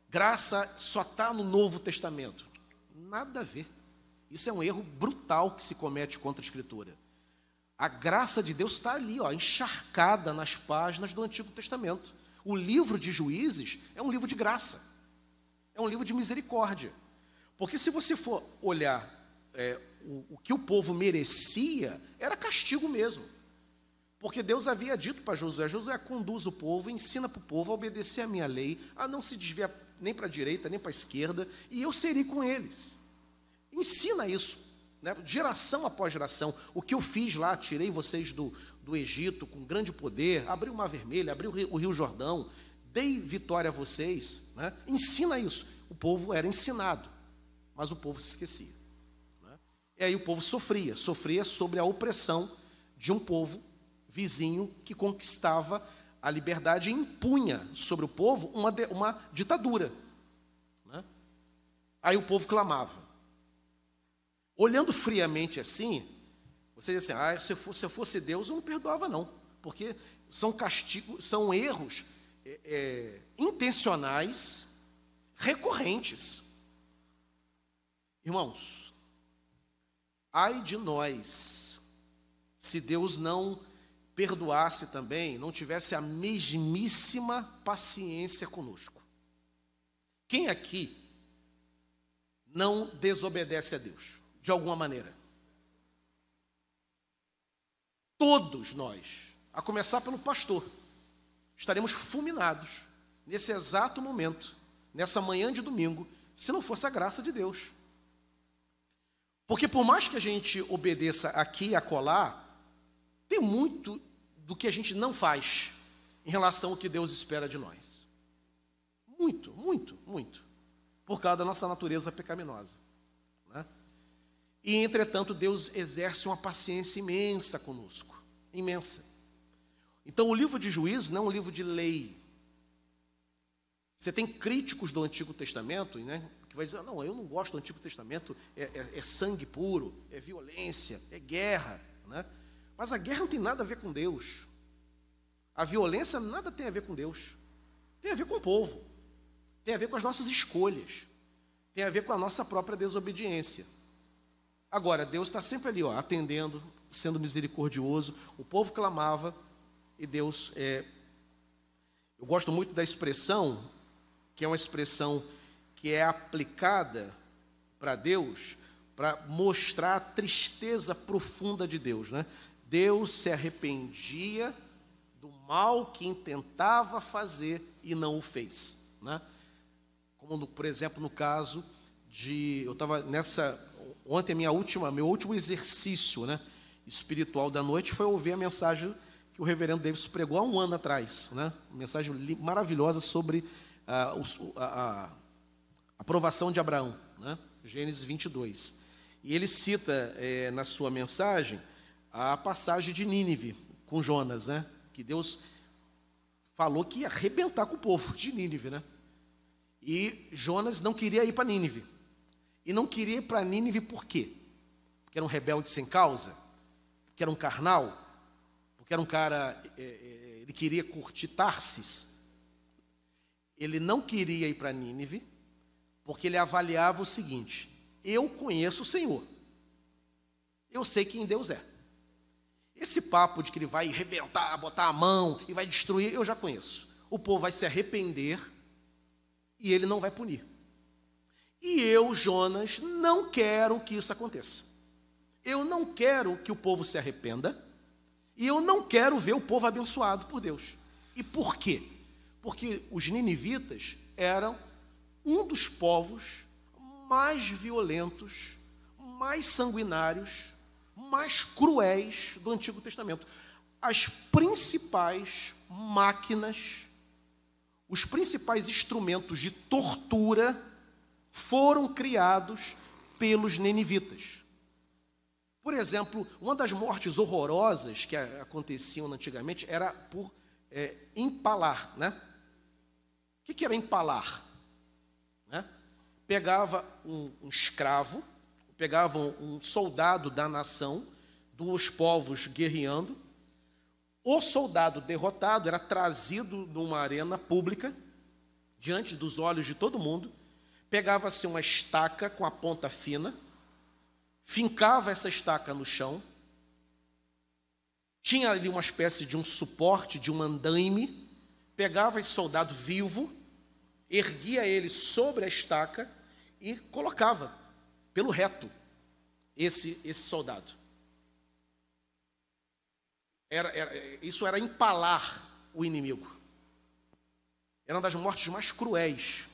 Graça só está no Novo Testamento. Nada a ver. Isso é um erro brutal que se comete contra a Escritura. A graça de Deus está ali, ó, encharcada nas páginas do Antigo Testamento. O livro de Juízes é um livro de graça, é um livro de misericórdia. Porque se você for olhar é, o, o que o povo merecia, era castigo mesmo. Porque Deus havia dito para Josué: Josué, conduz o povo, ensina para o povo a obedecer a minha lei, a não se desviar nem para a direita, nem para a esquerda, e eu serei com eles. Ensina isso, né? geração após geração. O que eu fiz lá, tirei vocês do, do Egito com grande poder, abri o Mar Vermelho, abri o Rio, o Rio Jordão, dei vitória a vocês. Né? Ensina isso. O povo era ensinado, mas o povo se esquecia. Né? E aí o povo sofria, sofria sobre a opressão de um povo vizinho que conquistava a liberdade e impunha sobre o povo uma, uma ditadura. Né? Aí o povo clamava. Olhando friamente assim, você diz assim: ah, se, eu fosse, se eu fosse Deus, eu não perdoava, não, porque são castigos, são erros é, é, intencionais, recorrentes. Irmãos, ai de nós, se Deus não perdoasse também, não tivesse a mesmíssima paciência conosco. Quem aqui não desobedece a Deus? De alguma maneira. Todos nós, a começar pelo pastor, estaremos fulminados nesse exato momento, nessa manhã de domingo, se não fosse a graça de Deus. Porque por mais que a gente obedeça aqui e acolá, tem muito do que a gente não faz em relação ao que Deus espera de nós. Muito, muito, muito. Por causa da nossa natureza pecaminosa. E, entretanto, Deus exerce uma paciência imensa conosco imensa. Então, o livro de Juízes não é um livro de lei. Você tem críticos do Antigo Testamento, né, que vai dizer: não, eu não gosto do Antigo Testamento, é, é, é sangue puro, é violência, é guerra. Né? Mas a guerra não tem nada a ver com Deus. A violência nada tem a ver com Deus. Tem a ver com o povo. Tem a ver com as nossas escolhas. Tem a ver com a nossa própria desobediência. Agora, Deus está sempre ali, ó, atendendo, sendo misericordioso. O povo clamava e Deus. É... Eu gosto muito da expressão, que é uma expressão que é aplicada para Deus, para mostrar a tristeza profunda de Deus. Né? Deus se arrependia do mal que intentava fazer e não o fez. Né? Como, no, por exemplo, no caso de. Eu estava nessa. Ontem, minha última, meu último exercício né, espiritual da noite foi ouvir a mensagem que o reverendo Davis pregou há um ano atrás. Né? Uma mensagem maravilhosa sobre a, a, a aprovação de Abraão, né? Gênesis 22. E ele cita é, na sua mensagem a passagem de Nínive com Jonas, né? que Deus falou que ia arrebentar com o povo de Nínive. Né? E Jonas não queria ir para Nínive. E não queria ir para Nínive por quê? Porque era um rebelde sem causa? Porque era um carnal? Porque era um cara, é, é, ele queria curtir Tarsis? Ele não queria ir para Nínive, porque ele avaliava o seguinte: eu conheço o Senhor, eu sei quem Deus é. Esse papo de que ele vai arrebentar, botar a mão e vai destruir, eu já conheço. O povo vai se arrepender e ele não vai punir. E eu, Jonas, não quero que isso aconteça. Eu não quero que o povo se arrependa e eu não quero ver o povo abençoado por Deus. E por quê? Porque os ninivitas eram um dos povos mais violentos, mais sanguinários, mais cruéis do Antigo Testamento. As principais máquinas, os principais instrumentos de tortura foram criados pelos nenivitas. Por exemplo, uma das mortes horrorosas que aconteciam antigamente era por é, empalar, né? O que era empalar? Né? Pegava um, um escravo, pegava um soldado da nação, dos povos guerreando, o soldado derrotado era trazido numa arena pública, diante dos olhos de todo mundo, pegava-se uma estaca com a ponta fina, fincava essa estaca no chão, tinha ali uma espécie de um suporte, de um andaime, pegava esse soldado vivo, erguia ele sobre a estaca e colocava pelo reto esse, esse soldado. Era, era, isso era empalar o inimigo. Era uma das mortes mais cruéis.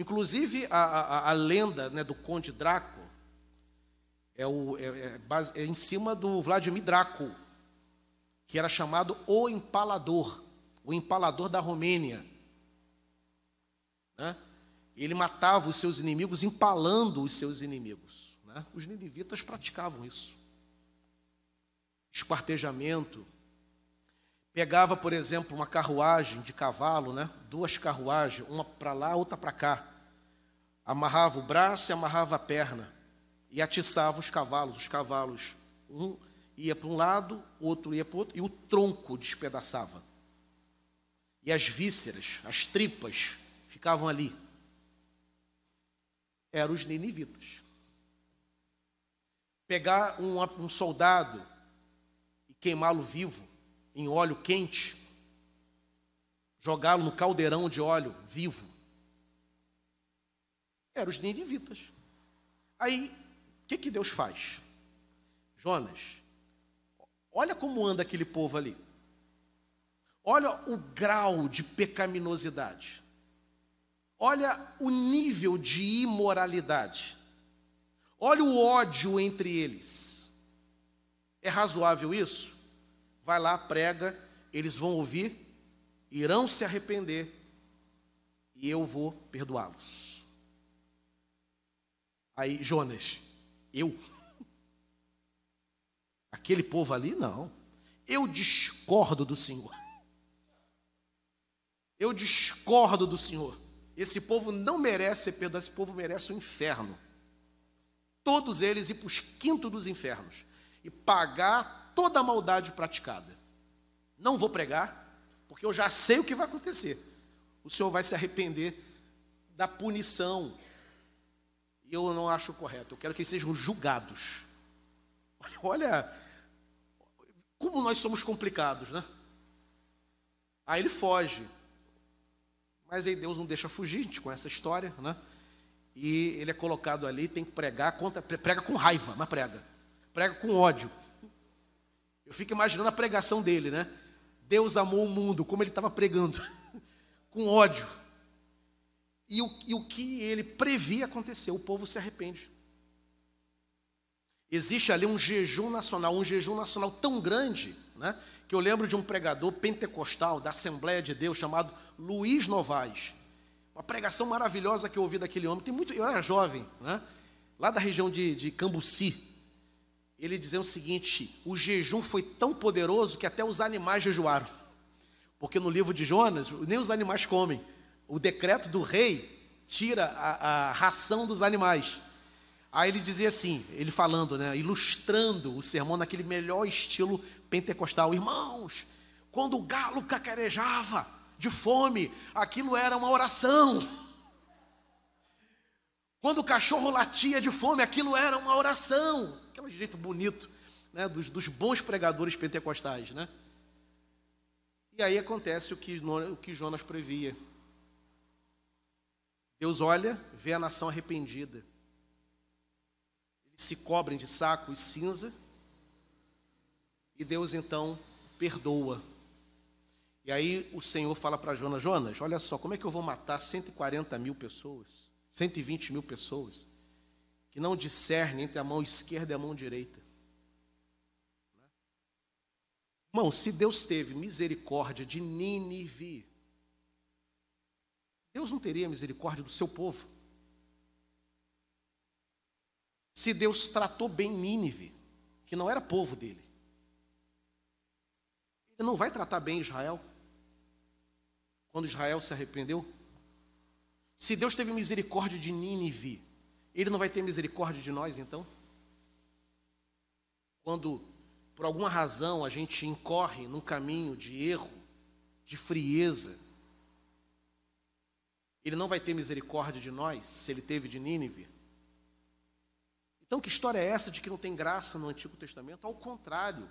Inclusive, a, a, a lenda né, do Conde Draco é, o, é, é, é em cima do Vladimir Draco, que era chamado o Empalador, o Empalador da Romênia. Né? Ele matava os seus inimigos empalando os seus inimigos. Né? Os ninivitas praticavam isso. Esquartejamento. Pegava, por exemplo, uma carruagem de cavalo, né? duas carruagens, uma para lá, outra para cá. Amarrava o braço e amarrava a perna. E atiçava os cavalos. Os cavalos, um ia para um lado, outro ia para o outro, e o tronco despedaçava. E as vísceras, as tripas, ficavam ali. Eram os ninivitas. Pegar um, um soldado e queimá-lo vivo, em óleo quente, jogá-lo no caldeirão de óleo vivo. Eram os ninivitas. Aí, o que, que Deus faz? Jonas, olha como anda aquele povo ali. Olha o grau de pecaminosidade. Olha o nível de imoralidade. Olha o ódio entre eles. É razoável isso? Vai lá, prega, eles vão ouvir, irão se arrepender e eu vou perdoá-los. Aí, Jonas, Eu? Aquele povo ali, não. Eu discordo do Senhor. Eu discordo do Senhor. Esse povo não merece ser perdoado, esse povo merece o um inferno. Todos eles ir para os quintos dos infernos e pagar toda a maldade praticada. Não vou pregar, porque eu já sei o que vai acontecer. O Senhor vai se arrepender da punição. E eu não acho correto. Eu quero que eles sejam julgados. Olha, como nós somos complicados, né? Aí ele foge. Mas aí Deus não deixa fugir, gente, com essa história, né? E ele é colocado ali, tem que pregar, contra, prega com raiva, mas prega. Prega com ódio. Eu fico imaginando a pregação dele, né? Deus amou o mundo, como ele estava pregando, com ódio. E o, e o que ele previa aconteceu, o povo se arrepende. Existe ali um jejum nacional, um jejum nacional tão grande, né, que eu lembro de um pregador pentecostal da Assembleia de Deus chamado Luiz Novaes. Uma pregação maravilhosa que eu ouvi daquele homem. Tem muito, eu era jovem, né, lá da região de, de Cambuci. Ele dizia o seguinte: o jejum foi tão poderoso que até os animais jejuaram. Porque no livro de Jonas, nem os animais comem. O decreto do rei tira a, a ração dos animais. Aí ele dizia assim, ele falando, né, ilustrando o sermão naquele melhor estilo pentecostal. Irmãos, quando o galo cacarejava de fome, aquilo era uma oração. Quando o cachorro latia de fome, aquilo era uma oração. Aquele jeito bonito né, dos, dos bons pregadores pentecostais. Né? E aí acontece o que, o que Jonas previa. Deus olha, vê a nação arrependida se cobrem de saco e cinza, e Deus então perdoa. E aí o Senhor fala para Jonas: Jonas, olha só, como é que eu vou matar 140 mil pessoas, 120 mil pessoas, que não discernem entre a mão esquerda e a mão direita? Irmão, se Deus teve misericórdia de Nínive, Deus não teria misericórdia do seu povo? se Deus tratou bem Nínive, que não era povo dele? Ele não vai tratar bem Israel? Quando Israel se arrependeu? Se Deus teve misericórdia de Nínive, ele não vai ter misericórdia de nós então? Quando por alguma razão a gente incorre num caminho de erro, de frieza, ele não vai ter misericórdia de nós, se ele teve de Nínive? Então, que história é essa de que não tem graça no Antigo Testamento? Ao contrário,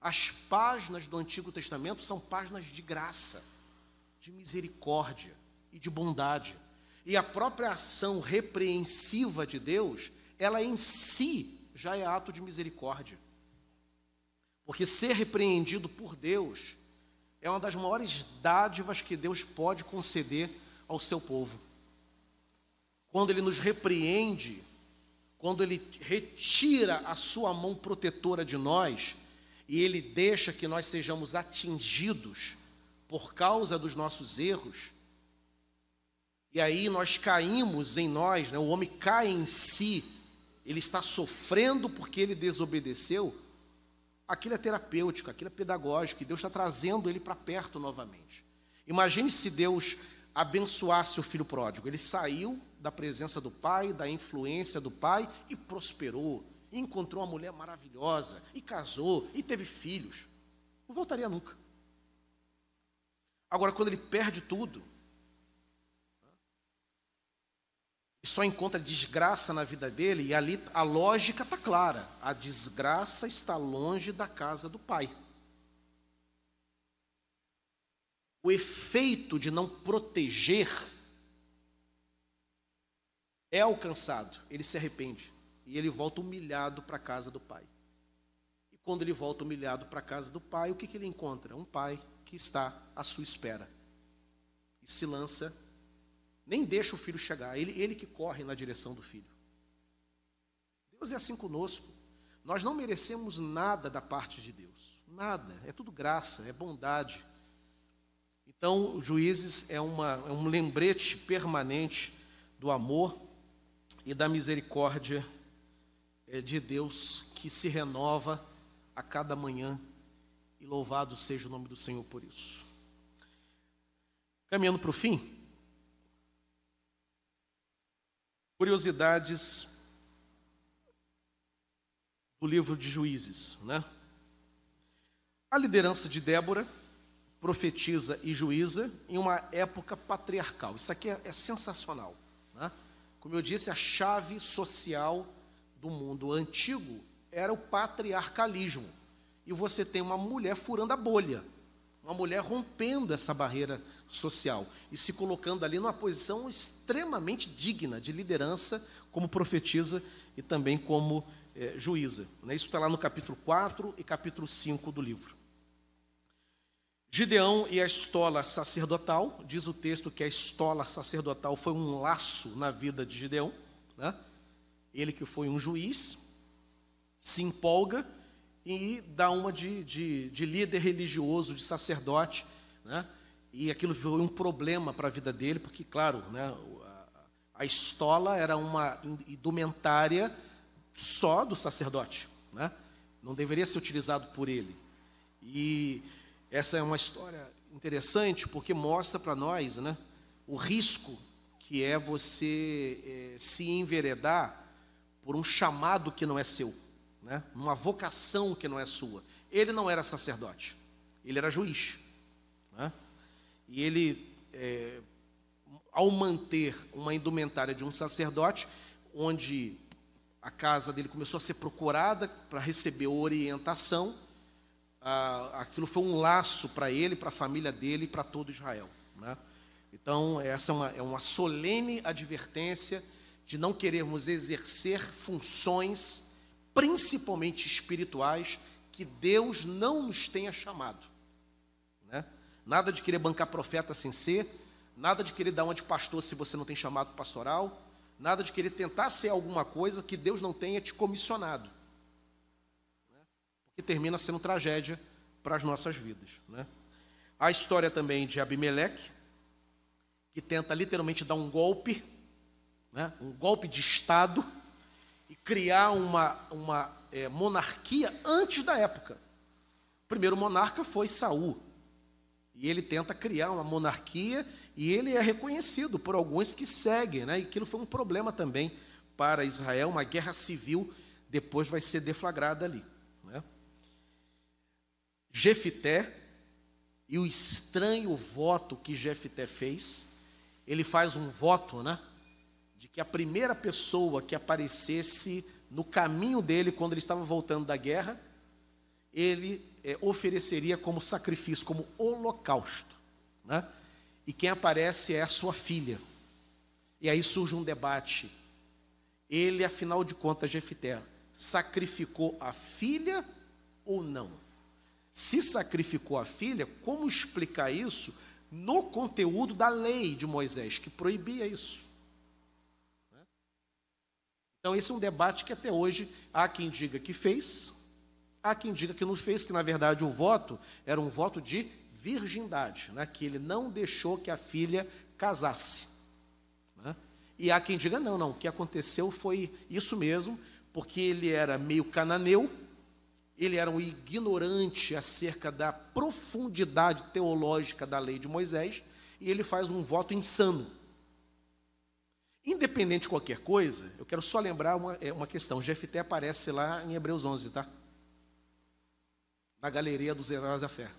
as páginas do Antigo Testamento são páginas de graça, de misericórdia e de bondade. E a própria ação repreensiva de Deus, ela em si já é ato de misericórdia. Porque ser repreendido por Deus é uma das maiores dádivas que Deus pode conceder ao seu povo. Quando Ele nos repreende, quando ele retira a sua mão protetora de nós e ele deixa que nós sejamos atingidos por causa dos nossos erros, e aí nós caímos em nós, né? o homem cai em si, ele está sofrendo porque ele desobedeceu, aquilo é terapêutico, aquilo é pedagógico, e Deus está trazendo ele para perto novamente. Imagine se Deus abençoasse o filho pródigo, ele saiu da presença do pai, da influência do pai e prosperou. E encontrou uma mulher maravilhosa, e casou, e teve filhos. Não voltaria nunca. Agora, quando ele perde tudo, e só encontra desgraça na vida dele, e ali a lógica está clara: a desgraça está longe da casa do pai. O efeito de não proteger é alcançado, ele se arrepende e ele volta humilhado para a casa do pai. E quando ele volta humilhado para a casa do pai, o que, que ele encontra? Um pai que está à sua espera e se lança, nem deixa o filho chegar, ele, ele que corre na direção do filho. Deus é assim conosco. Nós não merecemos nada da parte de Deus, nada, é tudo graça, é bondade. Então, Juízes é, uma, é um lembrete permanente do amor e da misericórdia é, de Deus que se renova a cada manhã e louvado seja o nome do Senhor por isso. Caminhando para o fim, curiosidades do livro de Juízes, né? A liderança de Débora, profetiza e juíza em uma época patriarcal. Isso aqui é, é sensacional. Né? Como eu disse, a chave social do mundo antigo era o patriarcalismo. E você tem uma mulher furando a bolha, uma mulher rompendo essa barreira social e se colocando ali numa posição extremamente digna de liderança, como profetiza e também como é, juíza. Né? Isso está lá no capítulo 4 e capítulo 5 do livro. Gideão e a estola sacerdotal, diz o texto que a estola sacerdotal foi um laço na vida de Gideão, né? ele que foi um juiz, se empolga e dá uma de, de, de líder religioso, de sacerdote, né? E aquilo foi um problema para a vida dele, porque, claro, né, a, estola era uma indumentária só do sacerdote, né? não deveria ser utilizado por ele. E essa é uma história interessante porque mostra para nós né, o risco que é você é, se enveredar por um chamado que não é seu, né, uma vocação que não é sua. Ele não era sacerdote, ele era juiz. Né, e ele, é, ao manter uma indumentária de um sacerdote, onde a casa dele começou a ser procurada para receber orientação, ah, aquilo foi um laço para ele, para a família dele e para todo Israel. Né? Então, essa é uma, é uma solene advertência de não querermos exercer funções, principalmente espirituais, que Deus não nos tenha chamado. Né? Nada de querer bancar profeta sem ser, nada de querer dar uma de pastor se você não tem chamado pastoral, nada de querer tentar ser alguma coisa que Deus não tenha te comissionado que termina sendo tragédia para as nossas vidas. Né? A história também de Abimeleque, que tenta literalmente dar um golpe, né? um golpe de Estado, e criar uma, uma é, monarquia antes da época. O primeiro monarca foi Saul. E ele tenta criar uma monarquia e ele é reconhecido por alguns que seguem, né? E aquilo foi um problema também para Israel, uma guerra civil depois vai ser deflagrada ali. Jefité e o estranho voto que Jefité fez. Ele faz um voto, né? De que a primeira pessoa que aparecesse no caminho dele quando ele estava voltando da guerra, ele é, ofereceria como sacrifício, como holocausto, né? E quem aparece é a sua filha. E aí surge um debate. Ele, afinal de contas, Jefité, sacrificou a filha ou não? se sacrificou a filha, como explicar isso no conteúdo da lei de Moisés, que proibia isso? Então, esse é um debate que até hoje há quem diga que fez, há quem diga que não fez, que na verdade o voto era um voto de virgindade, né? que ele não deixou que a filha casasse. Né? E há quem diga, não, não, o que aconteceu foi isso mesmo, porque ele era meio cananeu, ele era um ignorante acerca da profundidade teológica da lei de Moisés, e ele faz um voto insano. Independente de qualquer coisa, eu quero só lembrar uma, é, uma questão. Jefté aparece lá em Hebreus 11, tá? Na galeria dos heróis da fé.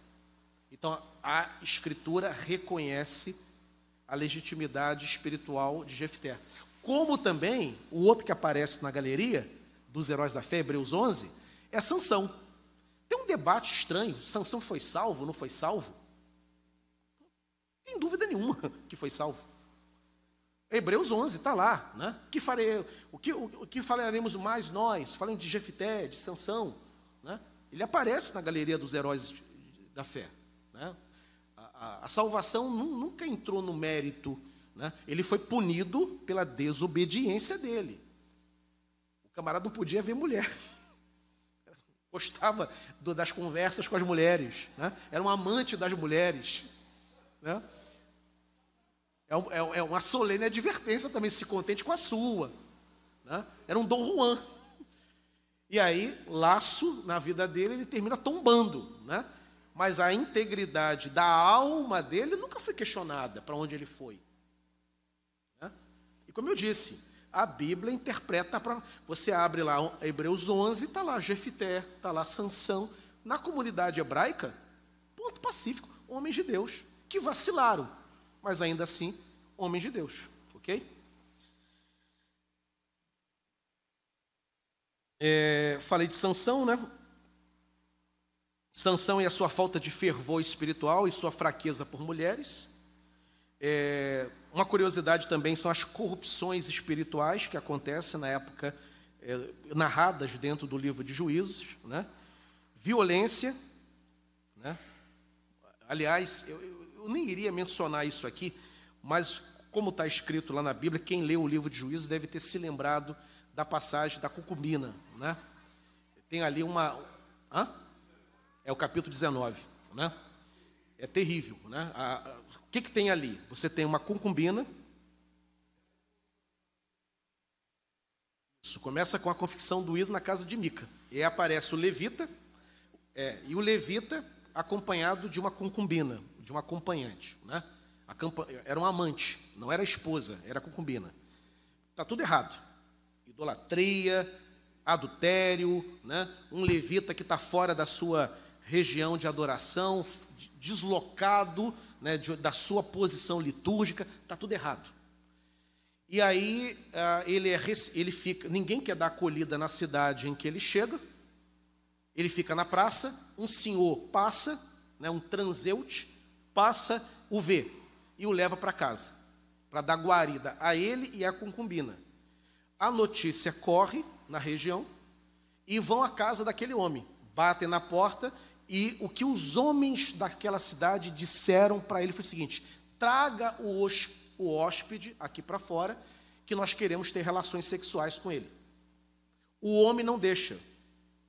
Então, a Escritura reconhece a legitimidade espiritual de Jefté. Como também o outro que aparece na galeria dos heróis da fé, Hebreus 11, é Sansão. Tem um debate estranho, Sansão foi salvo, não foi salvo? Tem dúvida nenhuma que foi salvo. Hebreus 11 está lá, né? Que farei, o que o, o, que falaremos mais nós? Falando de Jefité, de Sansão? Ele aparece na galeria dos heróis da fé, né? A, a, a salvação nunca entrou no mérito, né? Ele foi punido pela desobediência dele. O camarada não podia ver mulher. Gostava do, das conversas com as mulheres, né? era um amante das mulheres. Né? É, é, é, uma solene advertência também, se contente com a sua. Né? Era um Dom Juan. E aí, laço na vida dele, ele termina tombando, né? Mas a integridade da alma dele nunca foi questionada para onde ele foi. Né? E como eu disse, a Bíblia interpreta para. Você abre lá Hebreus 11, está lá Jefité, está lá Sansão. Na comunidade hebraica, ponto pacífico, homens de Deus, que vacilaram, mas ainda assim, homens de Deus, ok? É, falei de Sansão, né? Sansão e a sua falta de fervor espiritual e sua fraqueza por mulheres. É, uma curiosidade também são as corrupções espirituais que acontecem na época, é, narradas dentro do livro de Juízes. Né? Violência. Né? Aliás, eu, eu nem iria mencionar isso aqui, mas como está escrito lá na Bíblia, quem lê o livro de Juízes deve ter se lembrado da passagem da concubina. Né? Tem ali uma. Hã? É o capítulo 19. Né? É terrível. Né? A, a, o que, que tem ali? Você tem uma concubina. Isso começa com a confecção do ídolo na casa de Mica. E aparece o levita, é, e o levita acompanhado de uma concubina, de uma acompanhante. Né? Era um amante, não era esposa, era concubina. Está tudo errado. Idolatria, adultério, né? um levita que está fora da sua região de adoração, deslocado né, de, da sua posição litúrgica, está tudo errado. E aí uh, ele, é, ele fica, ninguém quer dar acolhida na cidade em que ele chega, ele fica na praça, um senhor passa, né, um transeute, passa, o vê e o leva para casa, para dar guarida a ele e à concubina. A notícia corre na região e vão à casa daquele homem, batem na porta e o que os homens daquela cidade disseram para ele foi o seguinte: traga o hóspede aqui para fora, que nós queremos ter relações sexuais com ele. O homem não deixa,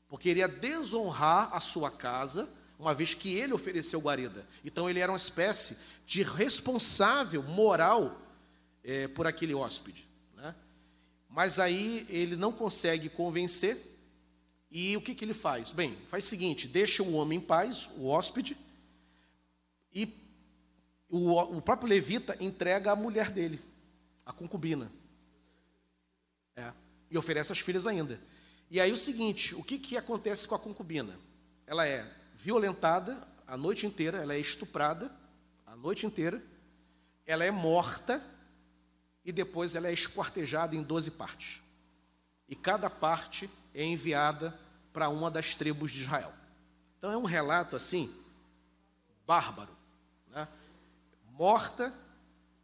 porque iria desonrar a sua casa, uma vez que ele ofereceu guarida. Então ele era uma espécie de responsável moral é, por aquele hóspede. Mas aí ele não consegue convencer e o que, que ele faz? Bem, faz o seguinte: deixa o homem em paz, o hóspede, e o, o próprio levita entrega a mulher dele, a concubina. É, e oferece as filhas ainda. E aí o seguinte: o que, que acontece com a concubina? Ela é violentada a noite inteira, ela é estuprada a noite inteira, ela é morta e depois ela é esquartejada em 12 partes. E cada parte é enviada para uma das tribos de Israel. Então é um relato assim, bárbaro. Né? Morta,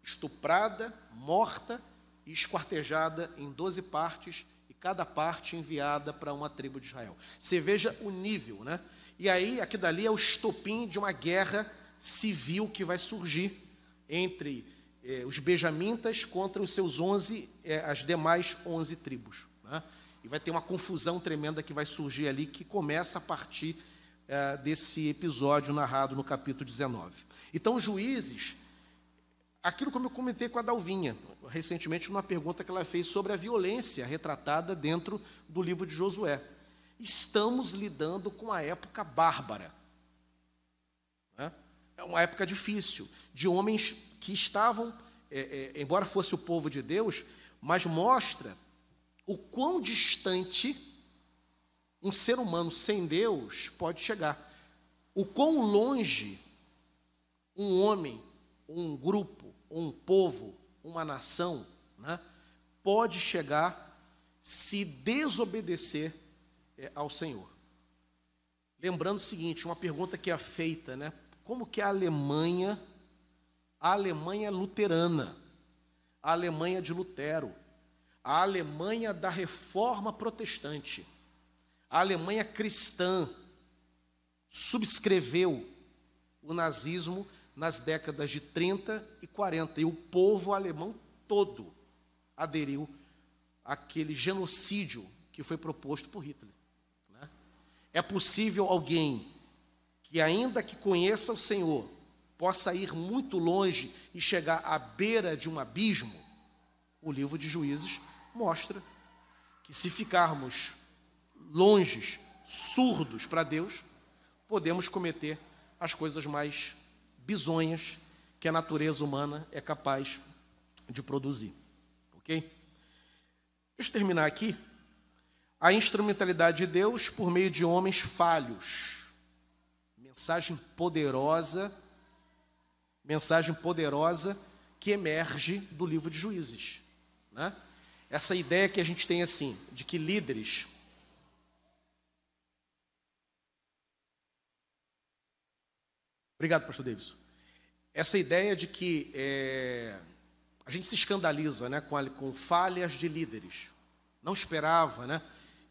estuprada, morta e esquartejada em doze partes, e cada parte enviada para uma tribo de Israel. Você veja o nível, né? E aí, aqui dali é o estopim de uma guerra civil que vai surgir entre eh, os benjamitas contra os seus onze, eh, as demais onze tribos. Né? E vai ter uma confusão tremenda que vai surgir ali, que começa a partir é, desse episódio narrado no capítulo 19. Então, juízes, aquilo como eu comentei com a Dalvinha, recentemente, numa pergunta que ela fez sobre a violência retratada dentro do livro de Josué. Estamos lidando com a época bárbara. Né? É uma época difícil, de homens que estavam, é, é, embora fosse o povo de Deus, mas mostra o quão distante um ser humano sem Deus pode chegar. O quão longe um homem, um grupo, um povo, uma nação, né, pode chegar se desobedecer é, ao Senhor. Lembrando o seguinte, uma pergunta que é feita, né? Como que a Alemanha, a Alemanha luterana, a Alemanha de Lutero, a Alemanha da reforma protestante, a Alemanha cristã, subscreveu o nazismo nas décadas de 30 e 40, e o povo alemão todo aderiu àquele genocídio que foi proposto por Hitler. Né? É possível alguém que, ainda que conheça o Senhor, possa ir muito longe e chegar à beira de um abismo? O livro de Juízes mostra que se ficarmos longes, surdos para Deus, podemos cometer as coisas mais bizonhas que a natureza humana é capaz de produzir. Ok? Deixa eu terminar aqui. A instrumentalidade de Deus por meio de homens falhos. Mensagem poderosa, mensagem poderosa que emerge do livro de Juízes. Né? Essa ideia que a gente tem assim, de que líderes Obrigado, pastor Davis. Essa ideia de que é, a gente se escandaliza né, com, a, com falhas de líderes. Não esperava né,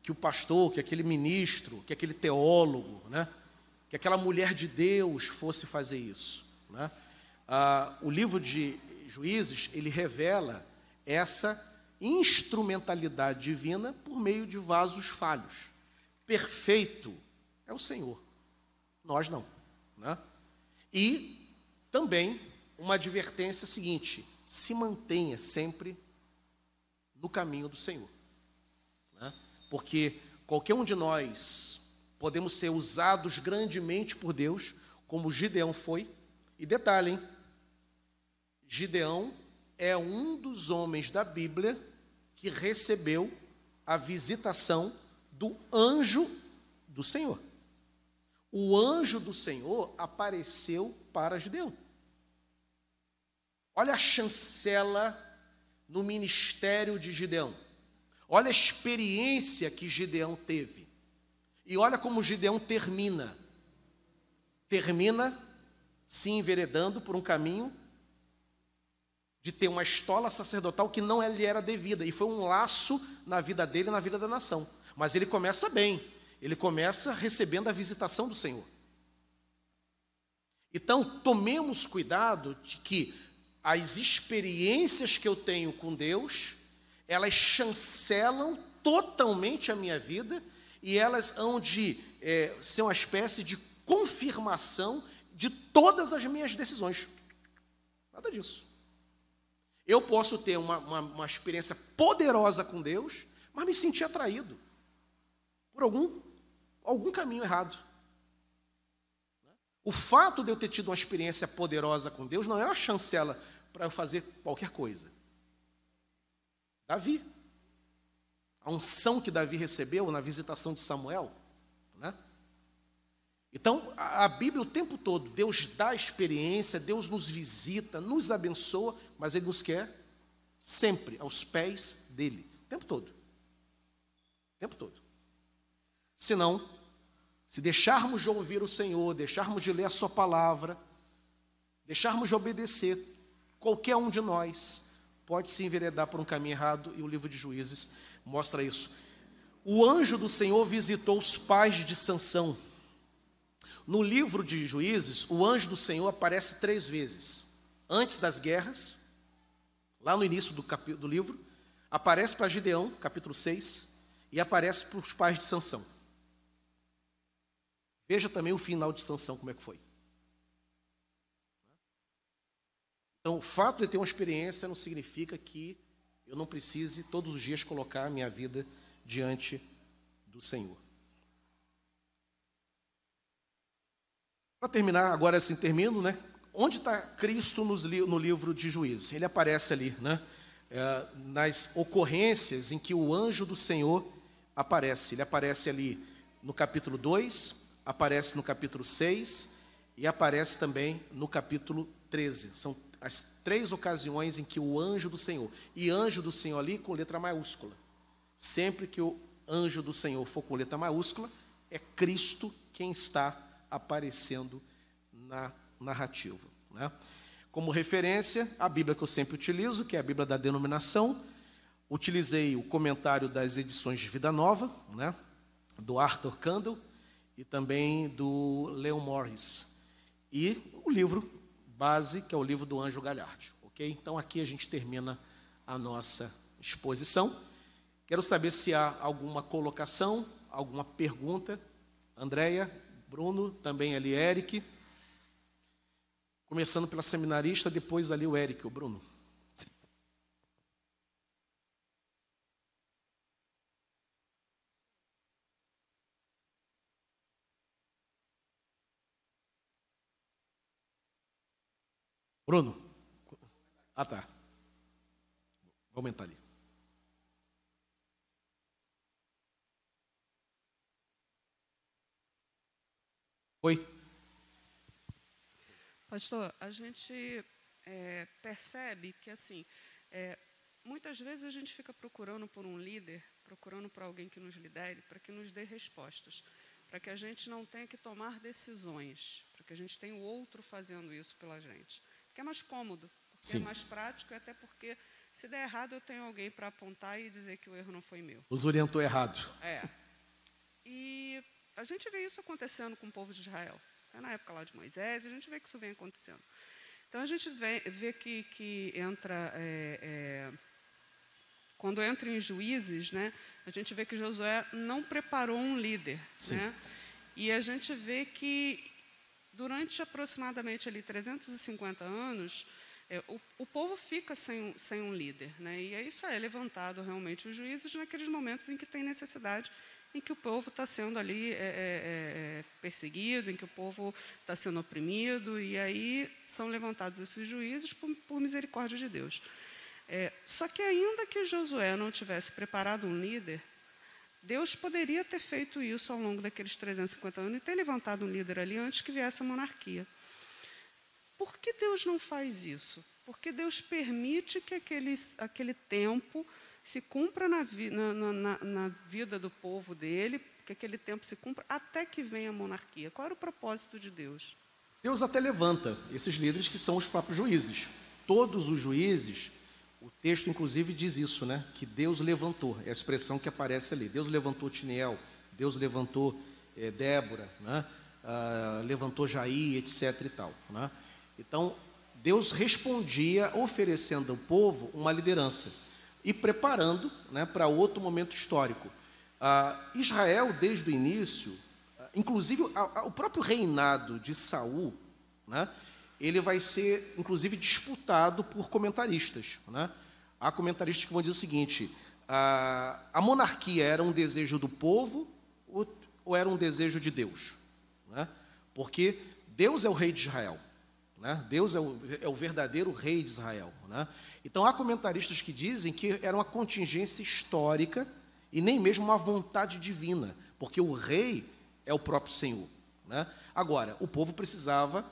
que o pastor, que aquele ministro, que aquele teólogo, né, que aquela mulher de Deus fosse fazer isso. Né? Ah, o livro de Juízes, ele revela essa instrumentalidade divina por meio de vasos falhos. Perfeito é o Senhor, nós não. Né? E também uma advertência seguinte: se mantenha sempre no caminho do Senhor. Né? Porque qualquer um de nós podemos ser usados grandemente por Deus, como Gideão foi. E detalhe, hein? Gideão é um dos homens da Bíblia que recebeu a visitação do anjo do Senhor. O anjo do Senhor apareceu para Gideão. Olha a chancela no ministério de Gideão. Olha a experiência que Gideão teve. E olha como Gideão termina. Termina se enveredando por um caminho de ter uma estola sacerdotal que não lhe era devida. E foi um laço na vida dele e na vida da nação. Mas ele começa bem. Ele começa recebendo a visitação do Senhor. Então, tomemos cuidado de que as experiências que eu tenho com Deus, elas chancelam totalmente a minha vida e elas hão de é, ser uma espécie de confirmação de todas as minhas decisões. Nada disso. Eu posso ter uma, uma, uma experiência poderosa com Deus, mas me sentir atraído por algum, algum caminho errado. O fato de eu ter tido uma experiência poderosa com Deus não é uma chancela para eu fazer qualquer coisa. Davi, a unção que Davi recebeu na visitação de Samuel? Então, a Bíblia o tempo todo, Deus dá experiência, Deus nos visita, nos abençoa, mas Ele nos quer sempre aos pés dEle, o tempo todo. O tempo todo. Senão, se deixarmos de ouvir o Senhor, deixarmos de ler a Sua palavra, deixarmos de obedecer, qualquer um de nós pode se enveredar por um caminho errado, e o livro de Juízes mostra isso. O anjo do Senhor visitou os pais de Sansão, no livro de Juízes, o anjo do Senhor aparece três vezes. Antes das guerras, lá no início do, do livro, aparece para Gideão, capítulo 6, e aparece para os pais de Sansão. Veja também o final de Sansão, como é que foi. Então, o fato de ter uma experiência não significa que eu não precise todos os dias colocar a minha vida diante do Senhor. Para terminar, agora assim termino, né? Onde está Cristo no livro de Juízes? Ele aparece ali, né? É, nas ocorrências em que o anjo do Senhor aparece. Ele aparece ali no capítulo 2, aparece no capítulo 6 e aparece também no capítulo 13. São as três ocasiões em que o anjo do Senhor, e anjo do Senhor ali com letra maiúscula. Sempre que o anjo do Senhor for com letra maiúscula, é Cristo quem está aparecendo na narrativa. Né? Como referência, a Bíblia que eu sempre utilizo, que é a Bíblia da denominação, utilizei o comentário das edições de Vida Nova, né? do Arthur Candle e também do Leon Morris. E o livro base, que é o livro do Anjo Galhardo. Ok? Então aqui a gente termina a nossa exposição. Quero saber se há alguma colocação, alguma pergunta. Andréia, Bruno, também ali Eric. Começando pela seminarista, depois ali o Eric, o Bruno. Bruno. Ah, tá. Vou aumentar ali. Oi. Pastor, a gente é, percebe que assim, é, muitas vezes a gente fica procurando por um líder, procurando por alguém que nos lidere, para que nos dê respostas, para que a gente não tenha que tomar decisões, para que a gente tenha o outro fazendo isso pela gente. Porque é mais cômodo, é mais prático e até porque se der errado eu tenho alguém para apontar e dizer que o erro não foi meu. Os orientou errado. É. E a gente vê isso acontecendo com o povo de Israel. É na época lá de Moisés, a gente vê que isso vem acontecendo. Então a gente vê, vê que, que entra. É, é, quando entra em juízes, né, a gente vê que Josué não preparou um líder. Né? E a gente vê que durante aproximadamente ali 350 anos, é, o, o, povo fica sem, sem um líder. Né? E isso é levantado realmente os juízes naqueles momentos em que tem necessidade em que o povo está sendo ali é, é, é, perseguido, em que o povo está sendo oprimido, e aí são levantados esses juízes por, por misericórdia de Deus. É, só que ainda que Josué não tivesse preparado um líder, Deus poderia ter feito isso ao longo daqueles 350 anos e ter levantado um líder ali antes que viesse a monarquia. Por que Deus não faz isso? Porque Deus permite que aquele, aquele tempo se cumpra na, na, na, na, vida do povo dele, que aquele tempo se cumpra até que venha a monarquia. Qual era o propósito de Deus? Deus até levanta esses líderes que são os próprios juízes. Todos os juízes, o texto inclusive diz isso, né? Que Deus levantou, é a expressão que aparece ali. Deus levantou Tiniel, Deus levantou é, Débora, né? Ah, levantou Jair, etc. e tal. Né? Então, Deus respondia oferecendo ao povo uma liderança e preparando né, para outro momento histórico. Ah, Israel, desde o início, inclusive o próprio reinado de Saul, né, ele vai ser, inclusive, disputado por comentaristas. Né? Há comentaristas que vão dizer o seguinte: a, a monarquia era um desejo do povo ou, ou era um desejo de Deus? Né? Porque Deus é o rei de Israel. Né? Deus é o, é o, verdadeiro rei de Israel. Né? Então há comentaristas que dizem que era uma contingência histórica e nem mesmo uma vontade divina, porque o rei é o próprio Senhor. Né? Agora, o povo precisava,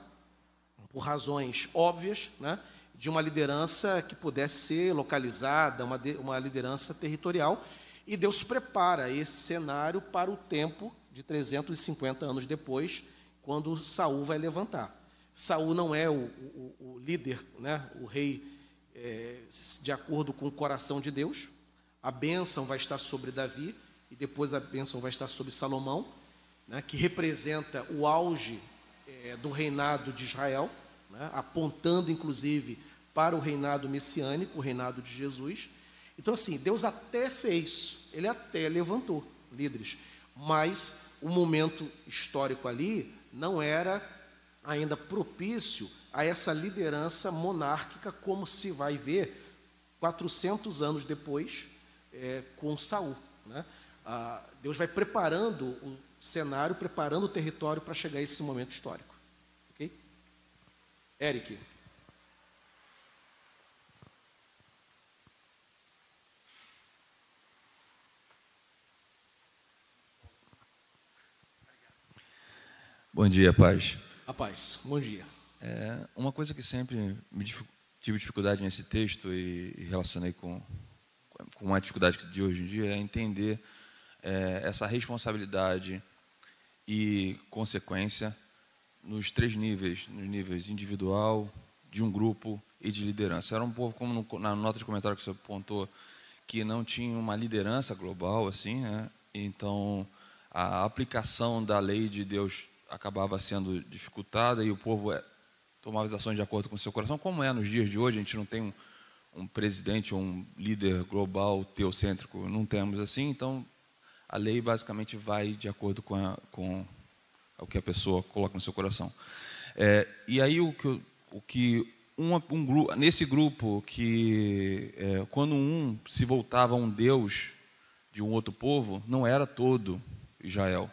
por razões óbvias, né, de uma liderança que pudesse ser localizada, uma, de, uma liderança territorial, e Deus prepara esse cenário para o tempo de 350 anos depois, quando Saul vai levantar. Saul não é o, o, o líder, né, o rei, é, de acordo com o coração de Deus. A bênção vai estar sobre Davi e depois a bênção vai estar sobre Salomão, né, que representa o auge é, do reinado de Israel, né, apontando inclusive para o reinado messiânico, o reinado de Jesus. Então, assim, Deus até fez, ele até levantou líderes, mas o momento histórico ali não era ainda propício a essa liderança monárquica, como se vai ver 400 anos depois é, com Saul. Né? Ah, Deus vai preparando o cenário, preparando o território para chegar a esse momento histórico. Ok? Eric. Bom dia, paz. Rapaz, bom dia. É, uma coisa que sempre me tive dificuldade nesse texto e, relacionei com, com uma dificuldade de hoje em dia é entender é, essa responsabilidade e consequência nos três níveis, nos níveis individual, de um grupo e de liderança. Era um povo, como no, na nota de comentário que você apontou, que não tinha uma liderança global, assim, né? Então, a aplicação da lei de Deus acabava sendo dificultada e o povo é, tomava as ações de acordo com o seu coração, como é nos dias de hoje, a gente não tem um, um presidente ou um líder global teocêntrico, não temos assim, então a lei basicamente vai de acordo com, a, com o que a pessoa coloca no seu coração. É, e aí o que, o que um, um, nesse grupo que é, quando um se voltava a um Deus de um outro povo, não era todo Israel.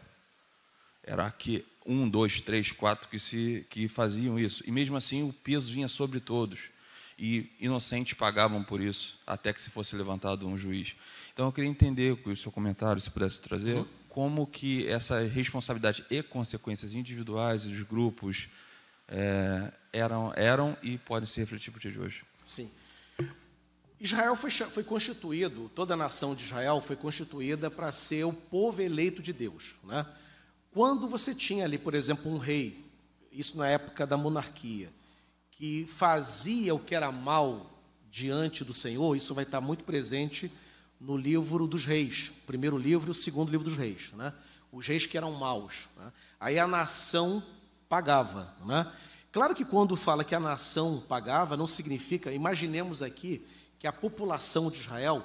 Era que um, dois, três, quatro que, se, que faziam isso. E mesmo assim o peso vinha sobre todos. E inocentes pagavam por isso, até que se fosse levantado um juiz. Então eu queria entender o seu comentário, se pudesse trazer, uhum. como que essa responsabilidade e consequências individuais dos grupos é, eram, eram e podem se refletir para o dia de hoje. Sim. Israel foi, foi constituído, toda a nação de Israel foi constituída para ser o povo eleito de Deus. Né? Quando você tinha ali, por exemplo, um rei, isso na época da monarquia, que fazia o que era mal diante do Senhor, isso vai estar muito presente no livro dos reis, primeiro livro e o segundo livro dos reis. Né? Os reis que eram maus. Né? Aí a nação pagava. Né? Claro que quando fala que a nação pagava, não significa, imaginemos aqui, que a população de Israel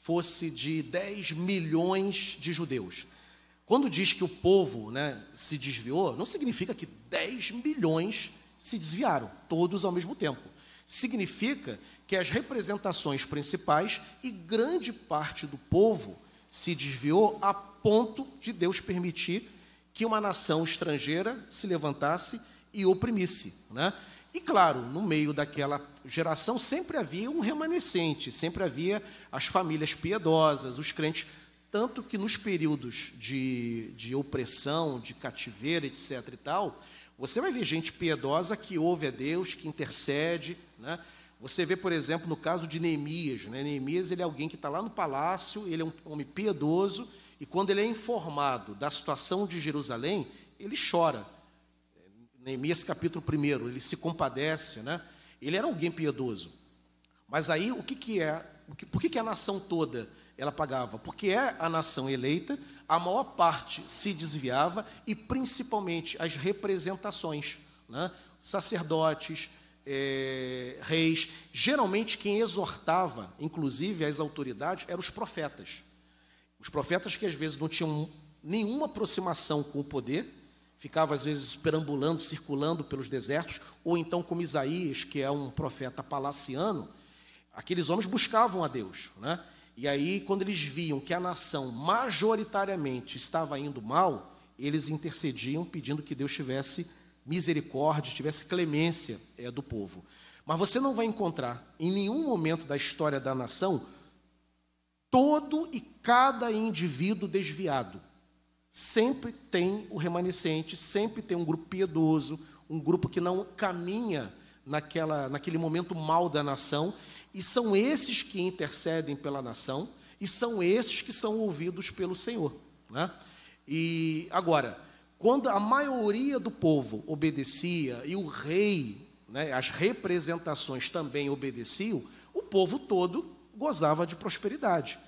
fosse de 10 milhões de judeus. Quando diz que o povo né, se desviou, não significa que 10 milhões se desviaram, todos ao mesmo tempo. Significa que as representações principais e grande parte do povo se desviou a ponto de Deus permitir que uma nação estrangeira se levantasse e oprimisse. Né? E claro, no meio daquela geração sempre havia um remanescente, sempre havia as famílias piedosas, os crentes, tanto que nos períodos de, de opressão, de cativeiro, etc. e tal, você vai ver gente piedosa que ouve a Deus, que intercede. Né? Você vê, por exemplo, no caso de Neemias. Né? Neemias ele é alguém que está lá no palácio, ele é um homem piedoso, e quando ele é informado da situação de Jerusalém, ele chora. Neemias capítulo 1, ele se compadece, né? Ele era alguém piedoso. Mas aí o que, que é? Por que, que a nação toda ela pagava? Porque é a nação eleita, a maior parte se desviava e principalmente as representações, né? sacerdotes, é, reis. Geralmente quem exortava, inclusive as autoridades, eram os profetas. Os profetas que às vezes não tinham nenhuma aproximação com o poder, ficava às vezes perambulando, circulando pelos desertos, ou então como Isaías, que é um profeta palaciano, aqueles homens buscavam a Deus, né? E aí, quando eles viam que a nação majoritariamente estava indo mal, eles intercediam pedindo que Deus tivesse misericórdia, tivesse clemência é, do povo. Mas você não vai encontrar em nenhum momento da história da nação todo e cada indivíduo desviado sempre tem o remanescente, sempre tem um grupo piedoso, um grupo que não caminha naquela, naquele momento mal da nação, e são esses que intercedem pela nação, e são esses que são ouvidos pelo Senhor. Né? E agora, quando a maioria do povo obedecia e o rei, né, as representações também obedeciam, o povo todo gozava de prosperidade.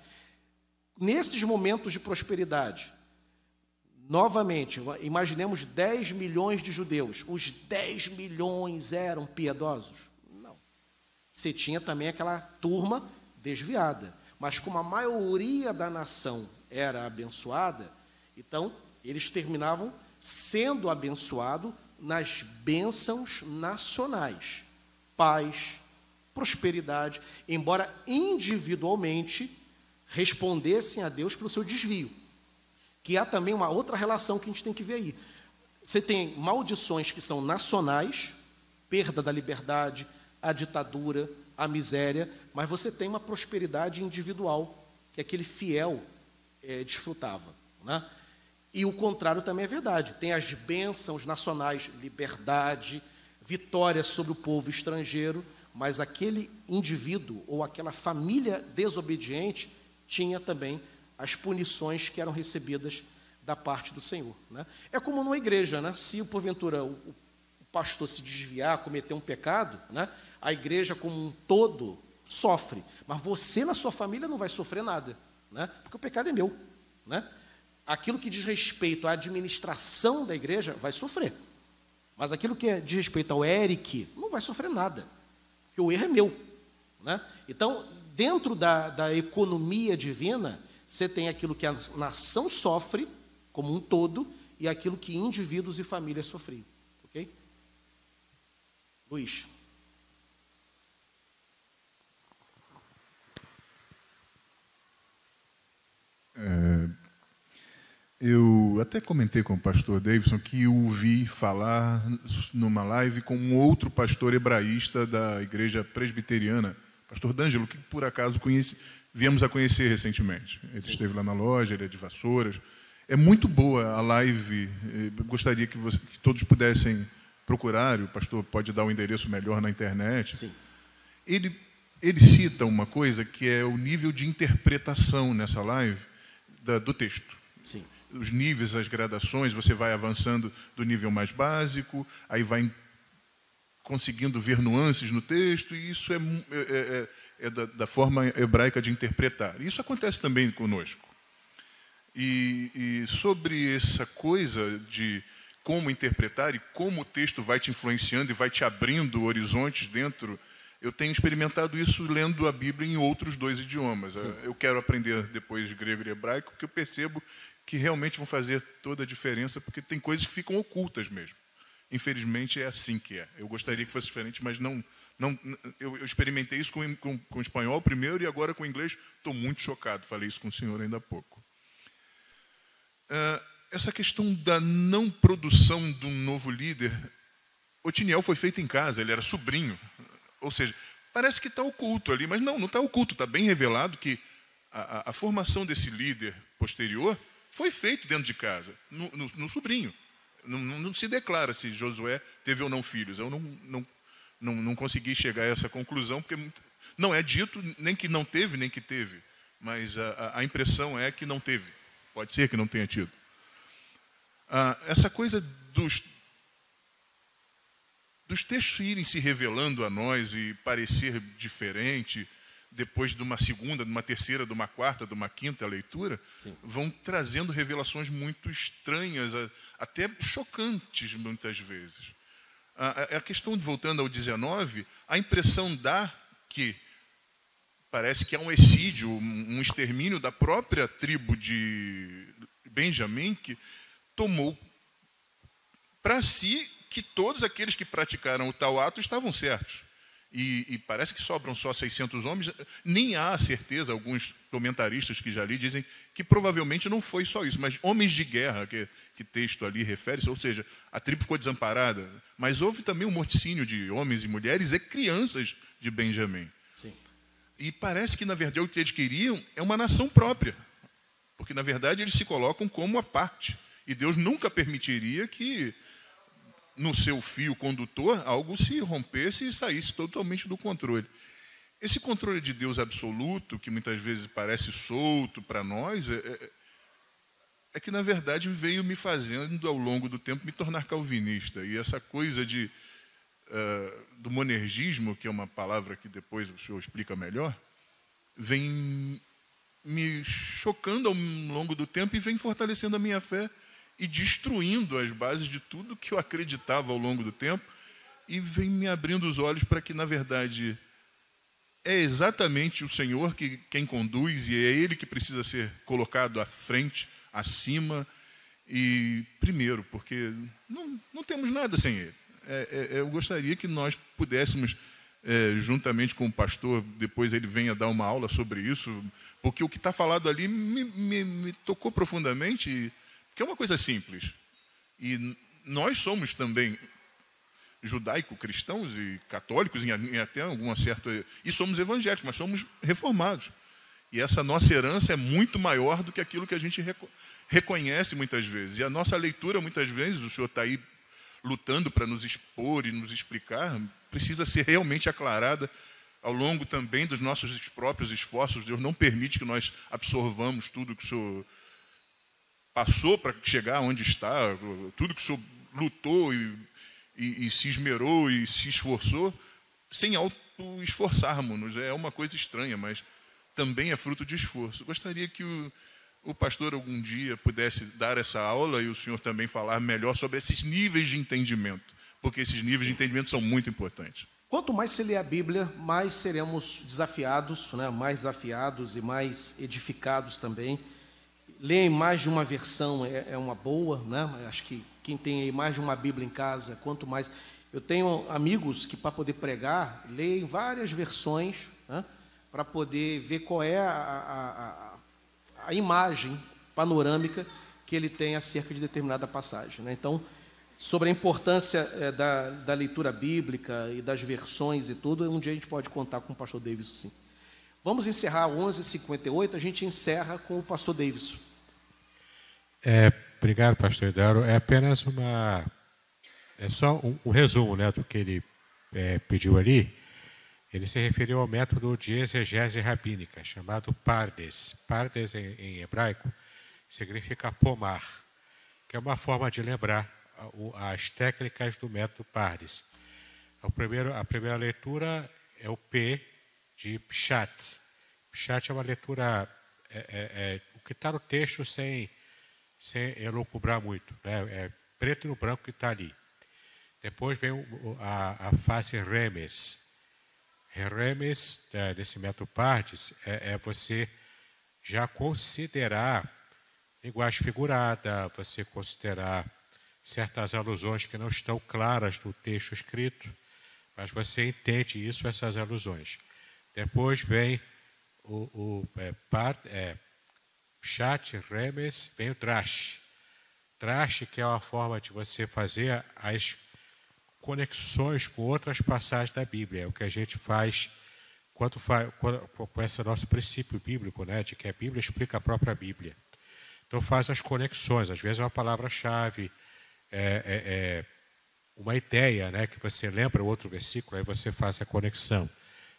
Nesses momentos de prosperidade, Novamente, imaginemos 10 milhões de judeus. Os 10 milhões eram piedosos? Você tinha também aquela turma desviada. Mas como a maioria da nação era abençoada, então eles terminavam sendo abençoados nas bênçãos nacionais. Paz, prosperidade, embora individualmente respondessem a Deus pelo seu desvio que há também uma outra relação que a gente tem que ver aí. Você tem maldições que são nacionais, perda da liberdade, a ditadura, a miséria, mas você tem uma prosperidade individual que aquele fiel é, desfrutava. Né? E o contrário também é verdade. Tem as bênçãos nacionais, liberdade, vitória sobre o povo estrangeiro, mas aquele indivíduo ou aquela família desobediente tinha também as punições que eram recebidas da parte do Senhor. Né? É como numa igreja, né? se porventura o, o pastor se desviar, cometer um pecado, né? A igreja como um todo sofre, mas você na sua família não vai sofrer nada, né? porque o pecado é meu. Né? Aquilo que diz respeito à administração da igreja vai sofrer, mas aquilo que é diz respeito ao Eric não vai sofrer nada, porque o erro é meu. Né? Então, dentro da, da economia divina, você tem aquilo que a nação sofre, como um todo, e aquilo que indivíduos e famílias sofriam. Ok? Luiz. É, eu até comentei com o pastor Davidson que o vi falar numa live com um outro pastor hebraísta da igreja presbiteriana, pastor D'Angelo, que por acaso conheci, viemos a conhecer recentemente. Ele Sim. esteve lá na loja, ele é de Vassouras. É muito boa a live, eu gostaria que, você, que todos pudessem procurar, o pastor pode dar o um endereço melhor na internet. Sim. Ele, ele cita uma coisa que é o nível de interpretação nessa live da, do texto. Sim. Os níveis, as gradações, você vai avançando do nível mais básico, aí vai conseguindo ver nuances no texto, e isso é, é, é, é da, da, forma hebraica de interpretar. Isso acontece também conosco. E, e sobre essa coisa de como interpretar e como o texto vai te influenciando e vai te abrindo horizontes dentro eu tenho experimentado isso lendo a Bíblia em outros dois idiomas. Sim. Eu quero aprender depois grego e hebraico, porque eu percebo que realmente vão fazer toda a diferença, porque tem coisas que ficam ocultas mesmo. Infelizmente é assim que é. Eu gostaria que fosse diferente, mas não. não eu, eu experimentei isso com, com, com o espanhol primeiro e agora com o inglês. Estou muito chocado. Falei isso com o senhor ainda há pouco. Uh, essa questão da não produção de um novo líder, Otiniel foi feito em casa, ele era sobrinho. Ou seja, parece que está oculto ali, mas não, não está oculto, está bem revelado que a, a, a, formação desse líder posterior foi feita dentro de casa, no, no, no sobrinho. Não, não, não, se declara se Josué teve ou não filhos. Eu não, não, não, não consegui chegar a essa conclusão, porque não é dito nem que não teve, nem que teve. Mas a, a impressão é que não teve. Pode ser que não tenha tido. Ah, essa coisa dos, dos textos irem se revelando a nós e parecer diferente depois de uma segunda, de uma terceira, de uma quarta, de uma quinta leitura, Sim. vão trazendo revelações muito estranhas, até chocantes muitas vezes. A, a questão, de voltando ao 19, a impressão dá que parece que é um exídio, um extermínio da própria tribo de Benjamim, que tomou para si que todos aqueles que praticaram o tal ato estavam certos. E, e, parece que sobram só 600 homens, nem há certeza, alguns comentaristas que já li dizem que provavelmente não foi só isso, mas homens de guerra, que, que texto ali refere-se, ou seja, a tribo ficou desamparada, mas houve também um morticínio de homens e mulheres e crianças de Benjamim. Sim. E parece que, na verdade, o que eles queriam é uma nação própria, porque, na verdade, eles se colocam como a parte, e Deus nunca permitiria que no seu fio condutor algo se rompesse e saísse totalmente do controle. Esse controle de Deus absoluto, que muitas vezes parece solto para nós, é, é, é, que, na verdade, veio me fazendo, ao longo do tempo, me tornar calvinista. E essa coisa de, uh, do monergismo, que é uma palavra que depois o senhor explica melhor, vem me chocando ao longo do tempo e vem fortalecendo a minha fé e destruindo as bases de tudo que eu acreditava ao longo do tempo e vem me abrindo os olhos para que, na verdade, é exatamente o Senhor que quem conduz e é Ele que precisa ser colocado à frente, acima e primeiro, porque não, não temos nada sem Ele. É, é, eu gostaria que nós pudéssemos, é, juntamente com o pastor, depois ele venha dar uma aula sobre isso, porque o que está falado ali me, me, me tocou profundamente. E, que é uma coisa simples. E nós somos também judaico-cristãos e católicos, em até alguma certa. E somos evangélicos, mas somos reformados. E essa nossa herança é muito maior do que aquilo que a gente reconhece muitas vezes. E a nossa leitura, muitas vezes, o senhor está aí lutando para nos expor e nos explicar, precisa ser realmente aclarada ao longo também dos nossos próprios esforços. Deus não permite que nós absorvamos tudo que o senhor passou para chegar onde está, tudo que o senhor lutou e, e, e se esmerou e se esforçou, sem auto-esforçarmos-nos. É uma coisa estranha, mas também é fruto de esforço. Gostaria que o, o pastor algum dia pudesse dar essa aula e o senhor também falar melhor sobre esses níveis de entendimento, porque esses níveis de entendimento são muito importantes. Quanto mais se lê a Bíblia, mais seremos desafiados, né? mais desafiados e mais edificados também em mais de uma versão é, é uma boa, né? Acho que quem tem mais de uma Bíblia em casa, quanto mais. Eu tenho amigos que, para poder pregar, leem várias versões, né? para poder ver qual é a, a, a, a imagem panorâmica que ele tem acerca de determinada passagem. Né? Então, sobre a importância é, da, da leitura bíblica e das versões e tudo, um dia a gente pode contar com o pastor Davis, sim. Vamos encerrar 11h58, a gente encerra com o pastor Davis. É, obrigado, pastor Idaro. É apenas uma. É só um, um resumo né, do que ele é, pediu ali. Ele se referiu ao método de exegese rabínica, chamado Pardes. Pardes, em, em hebraico, significa pomar, que é uma forma de lembrar as técnicas do método Pardes. O primeiro, a primeira leitura é o P de Pshat. Pshat é uma leitura, é, é, é, o que está no texto sem, sem elocubrar muito. Né? É preto no branco que está ali. Depois vem a, a fase Remes. Remes, é, desse método Pardes, é, é você já considerar linguagem figurada, você considerar certas alusões que não estão claras no texto escrito, mas você entende isso, essas alusões. Depois vem o, o é, part, é, chat, remes, vem o trash. Trash, que é uma forma de você fazer as conexões com outras passagens da Bíblia. É o que a gente faz quando, faz, com esse nosso princípio bíblico, né, de que a Bíblia explica a própria Bíblia. Então faz as conexões. Às vezes é uma palavra-chave, é, é, é uma ideia, né, que você lembra outro versículo, aí você faz a conexão.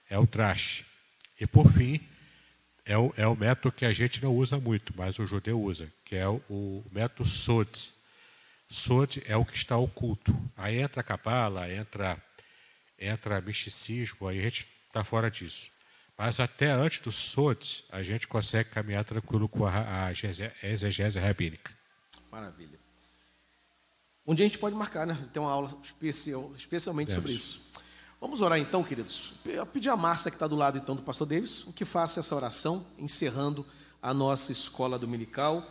É o trash. E por fim, é o, é o método que a gente não usa muito, mas o judeu usa, que é o, o método Sod. Sod é o que está oculto. Aí entra a cabala, entra, entra misticismo, aí a gente está fora disso. Mas até antes do SOT, a gente consegue caminhar tranquilo com a, a exegese rabínica. Maravilha. Um dia a gente pode marcar, né? Tem uma aula especial, especialmente sobre isso. Vamos orar então, queridos. Eu pedir a Márcia, que está do lado então do pastor Davis, que faça essa oração, encerrando a nossa escola dominical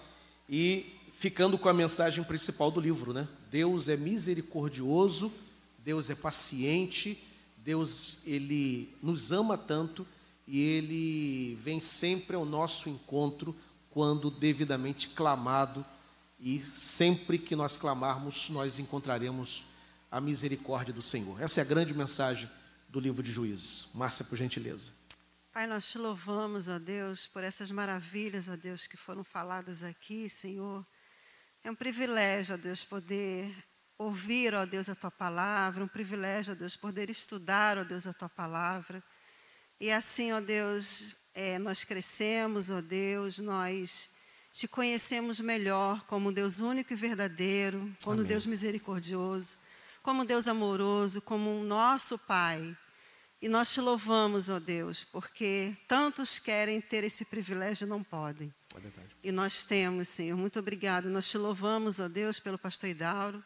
e ficando com a mensagem principal do livro, né? Deus é misericordioso, Deus é paciente, Deus ele nos ama tanto e ele vem sempre ao nosso encontro quando devidamente clamado, e sempre que nós clamarmos, nós encontraremos a misericórdia do Senhor. Essa é a grande mensagem do livro de Juízes. Márcia, por gentileza. Pai, nós te louvamos, ó Deus, por essas maravilhas, ó Deus, que foram faladas aqui, Senhor. É um privilégio, ó Deus, poder ouvir, ó Deus, a tua palavra, um privilégio, ó Deus, poder estudar, ó Deus, a tua palavra. E assim, ó Deus, é, nós crescemos, ó Deus, nós te conhecemos melhor como Deus único e verdadeiro, como Amém. Deus misericordioso, como Deus amoroso, como um nosso Pai. E nós te louvamos, ó Deus, porque tantos querem ter esse privilégio e não podem. É e nós temos, Senhor. Muito obrigado. Nós te louvamos, ó Deus, pelo pastor Idauro.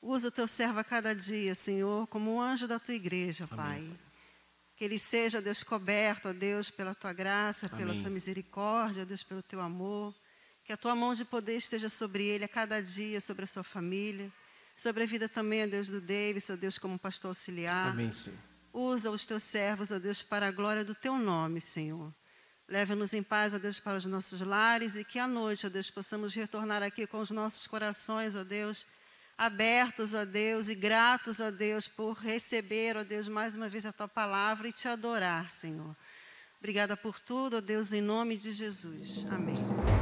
Usa o teu servo a cada dia, Senhor, como um anjo da tua igreja, Amém. Pai. Que ele seja, Deus, coberto, ó Deus, pela tua graça, Amém. pela tua misericórdia, ó Deus, pelo teu amor. Que a tua mão de poder esteja sobre ele a cada dia, sobre a sua família, sobre a vida também, ó Deus, do Davis, ó Deus, como pastor auxiliar. Amém, Senhor. Usa os teus servos, ó Deus, para a glória do teu nome, Senhor. Leva-nos em paz, ó Deus, para os nossos lares e que à noite, ó Deus, possamos retornar aqui com os nossos corações, ó Deus, abertos, ó Deus, e gratos, ó Deus, por receber, ó Deus, mais uma vez a tua palavra e te adorar, Senhor. Obrigada por tudo, ó Deus, em nome de Jesus. Amém.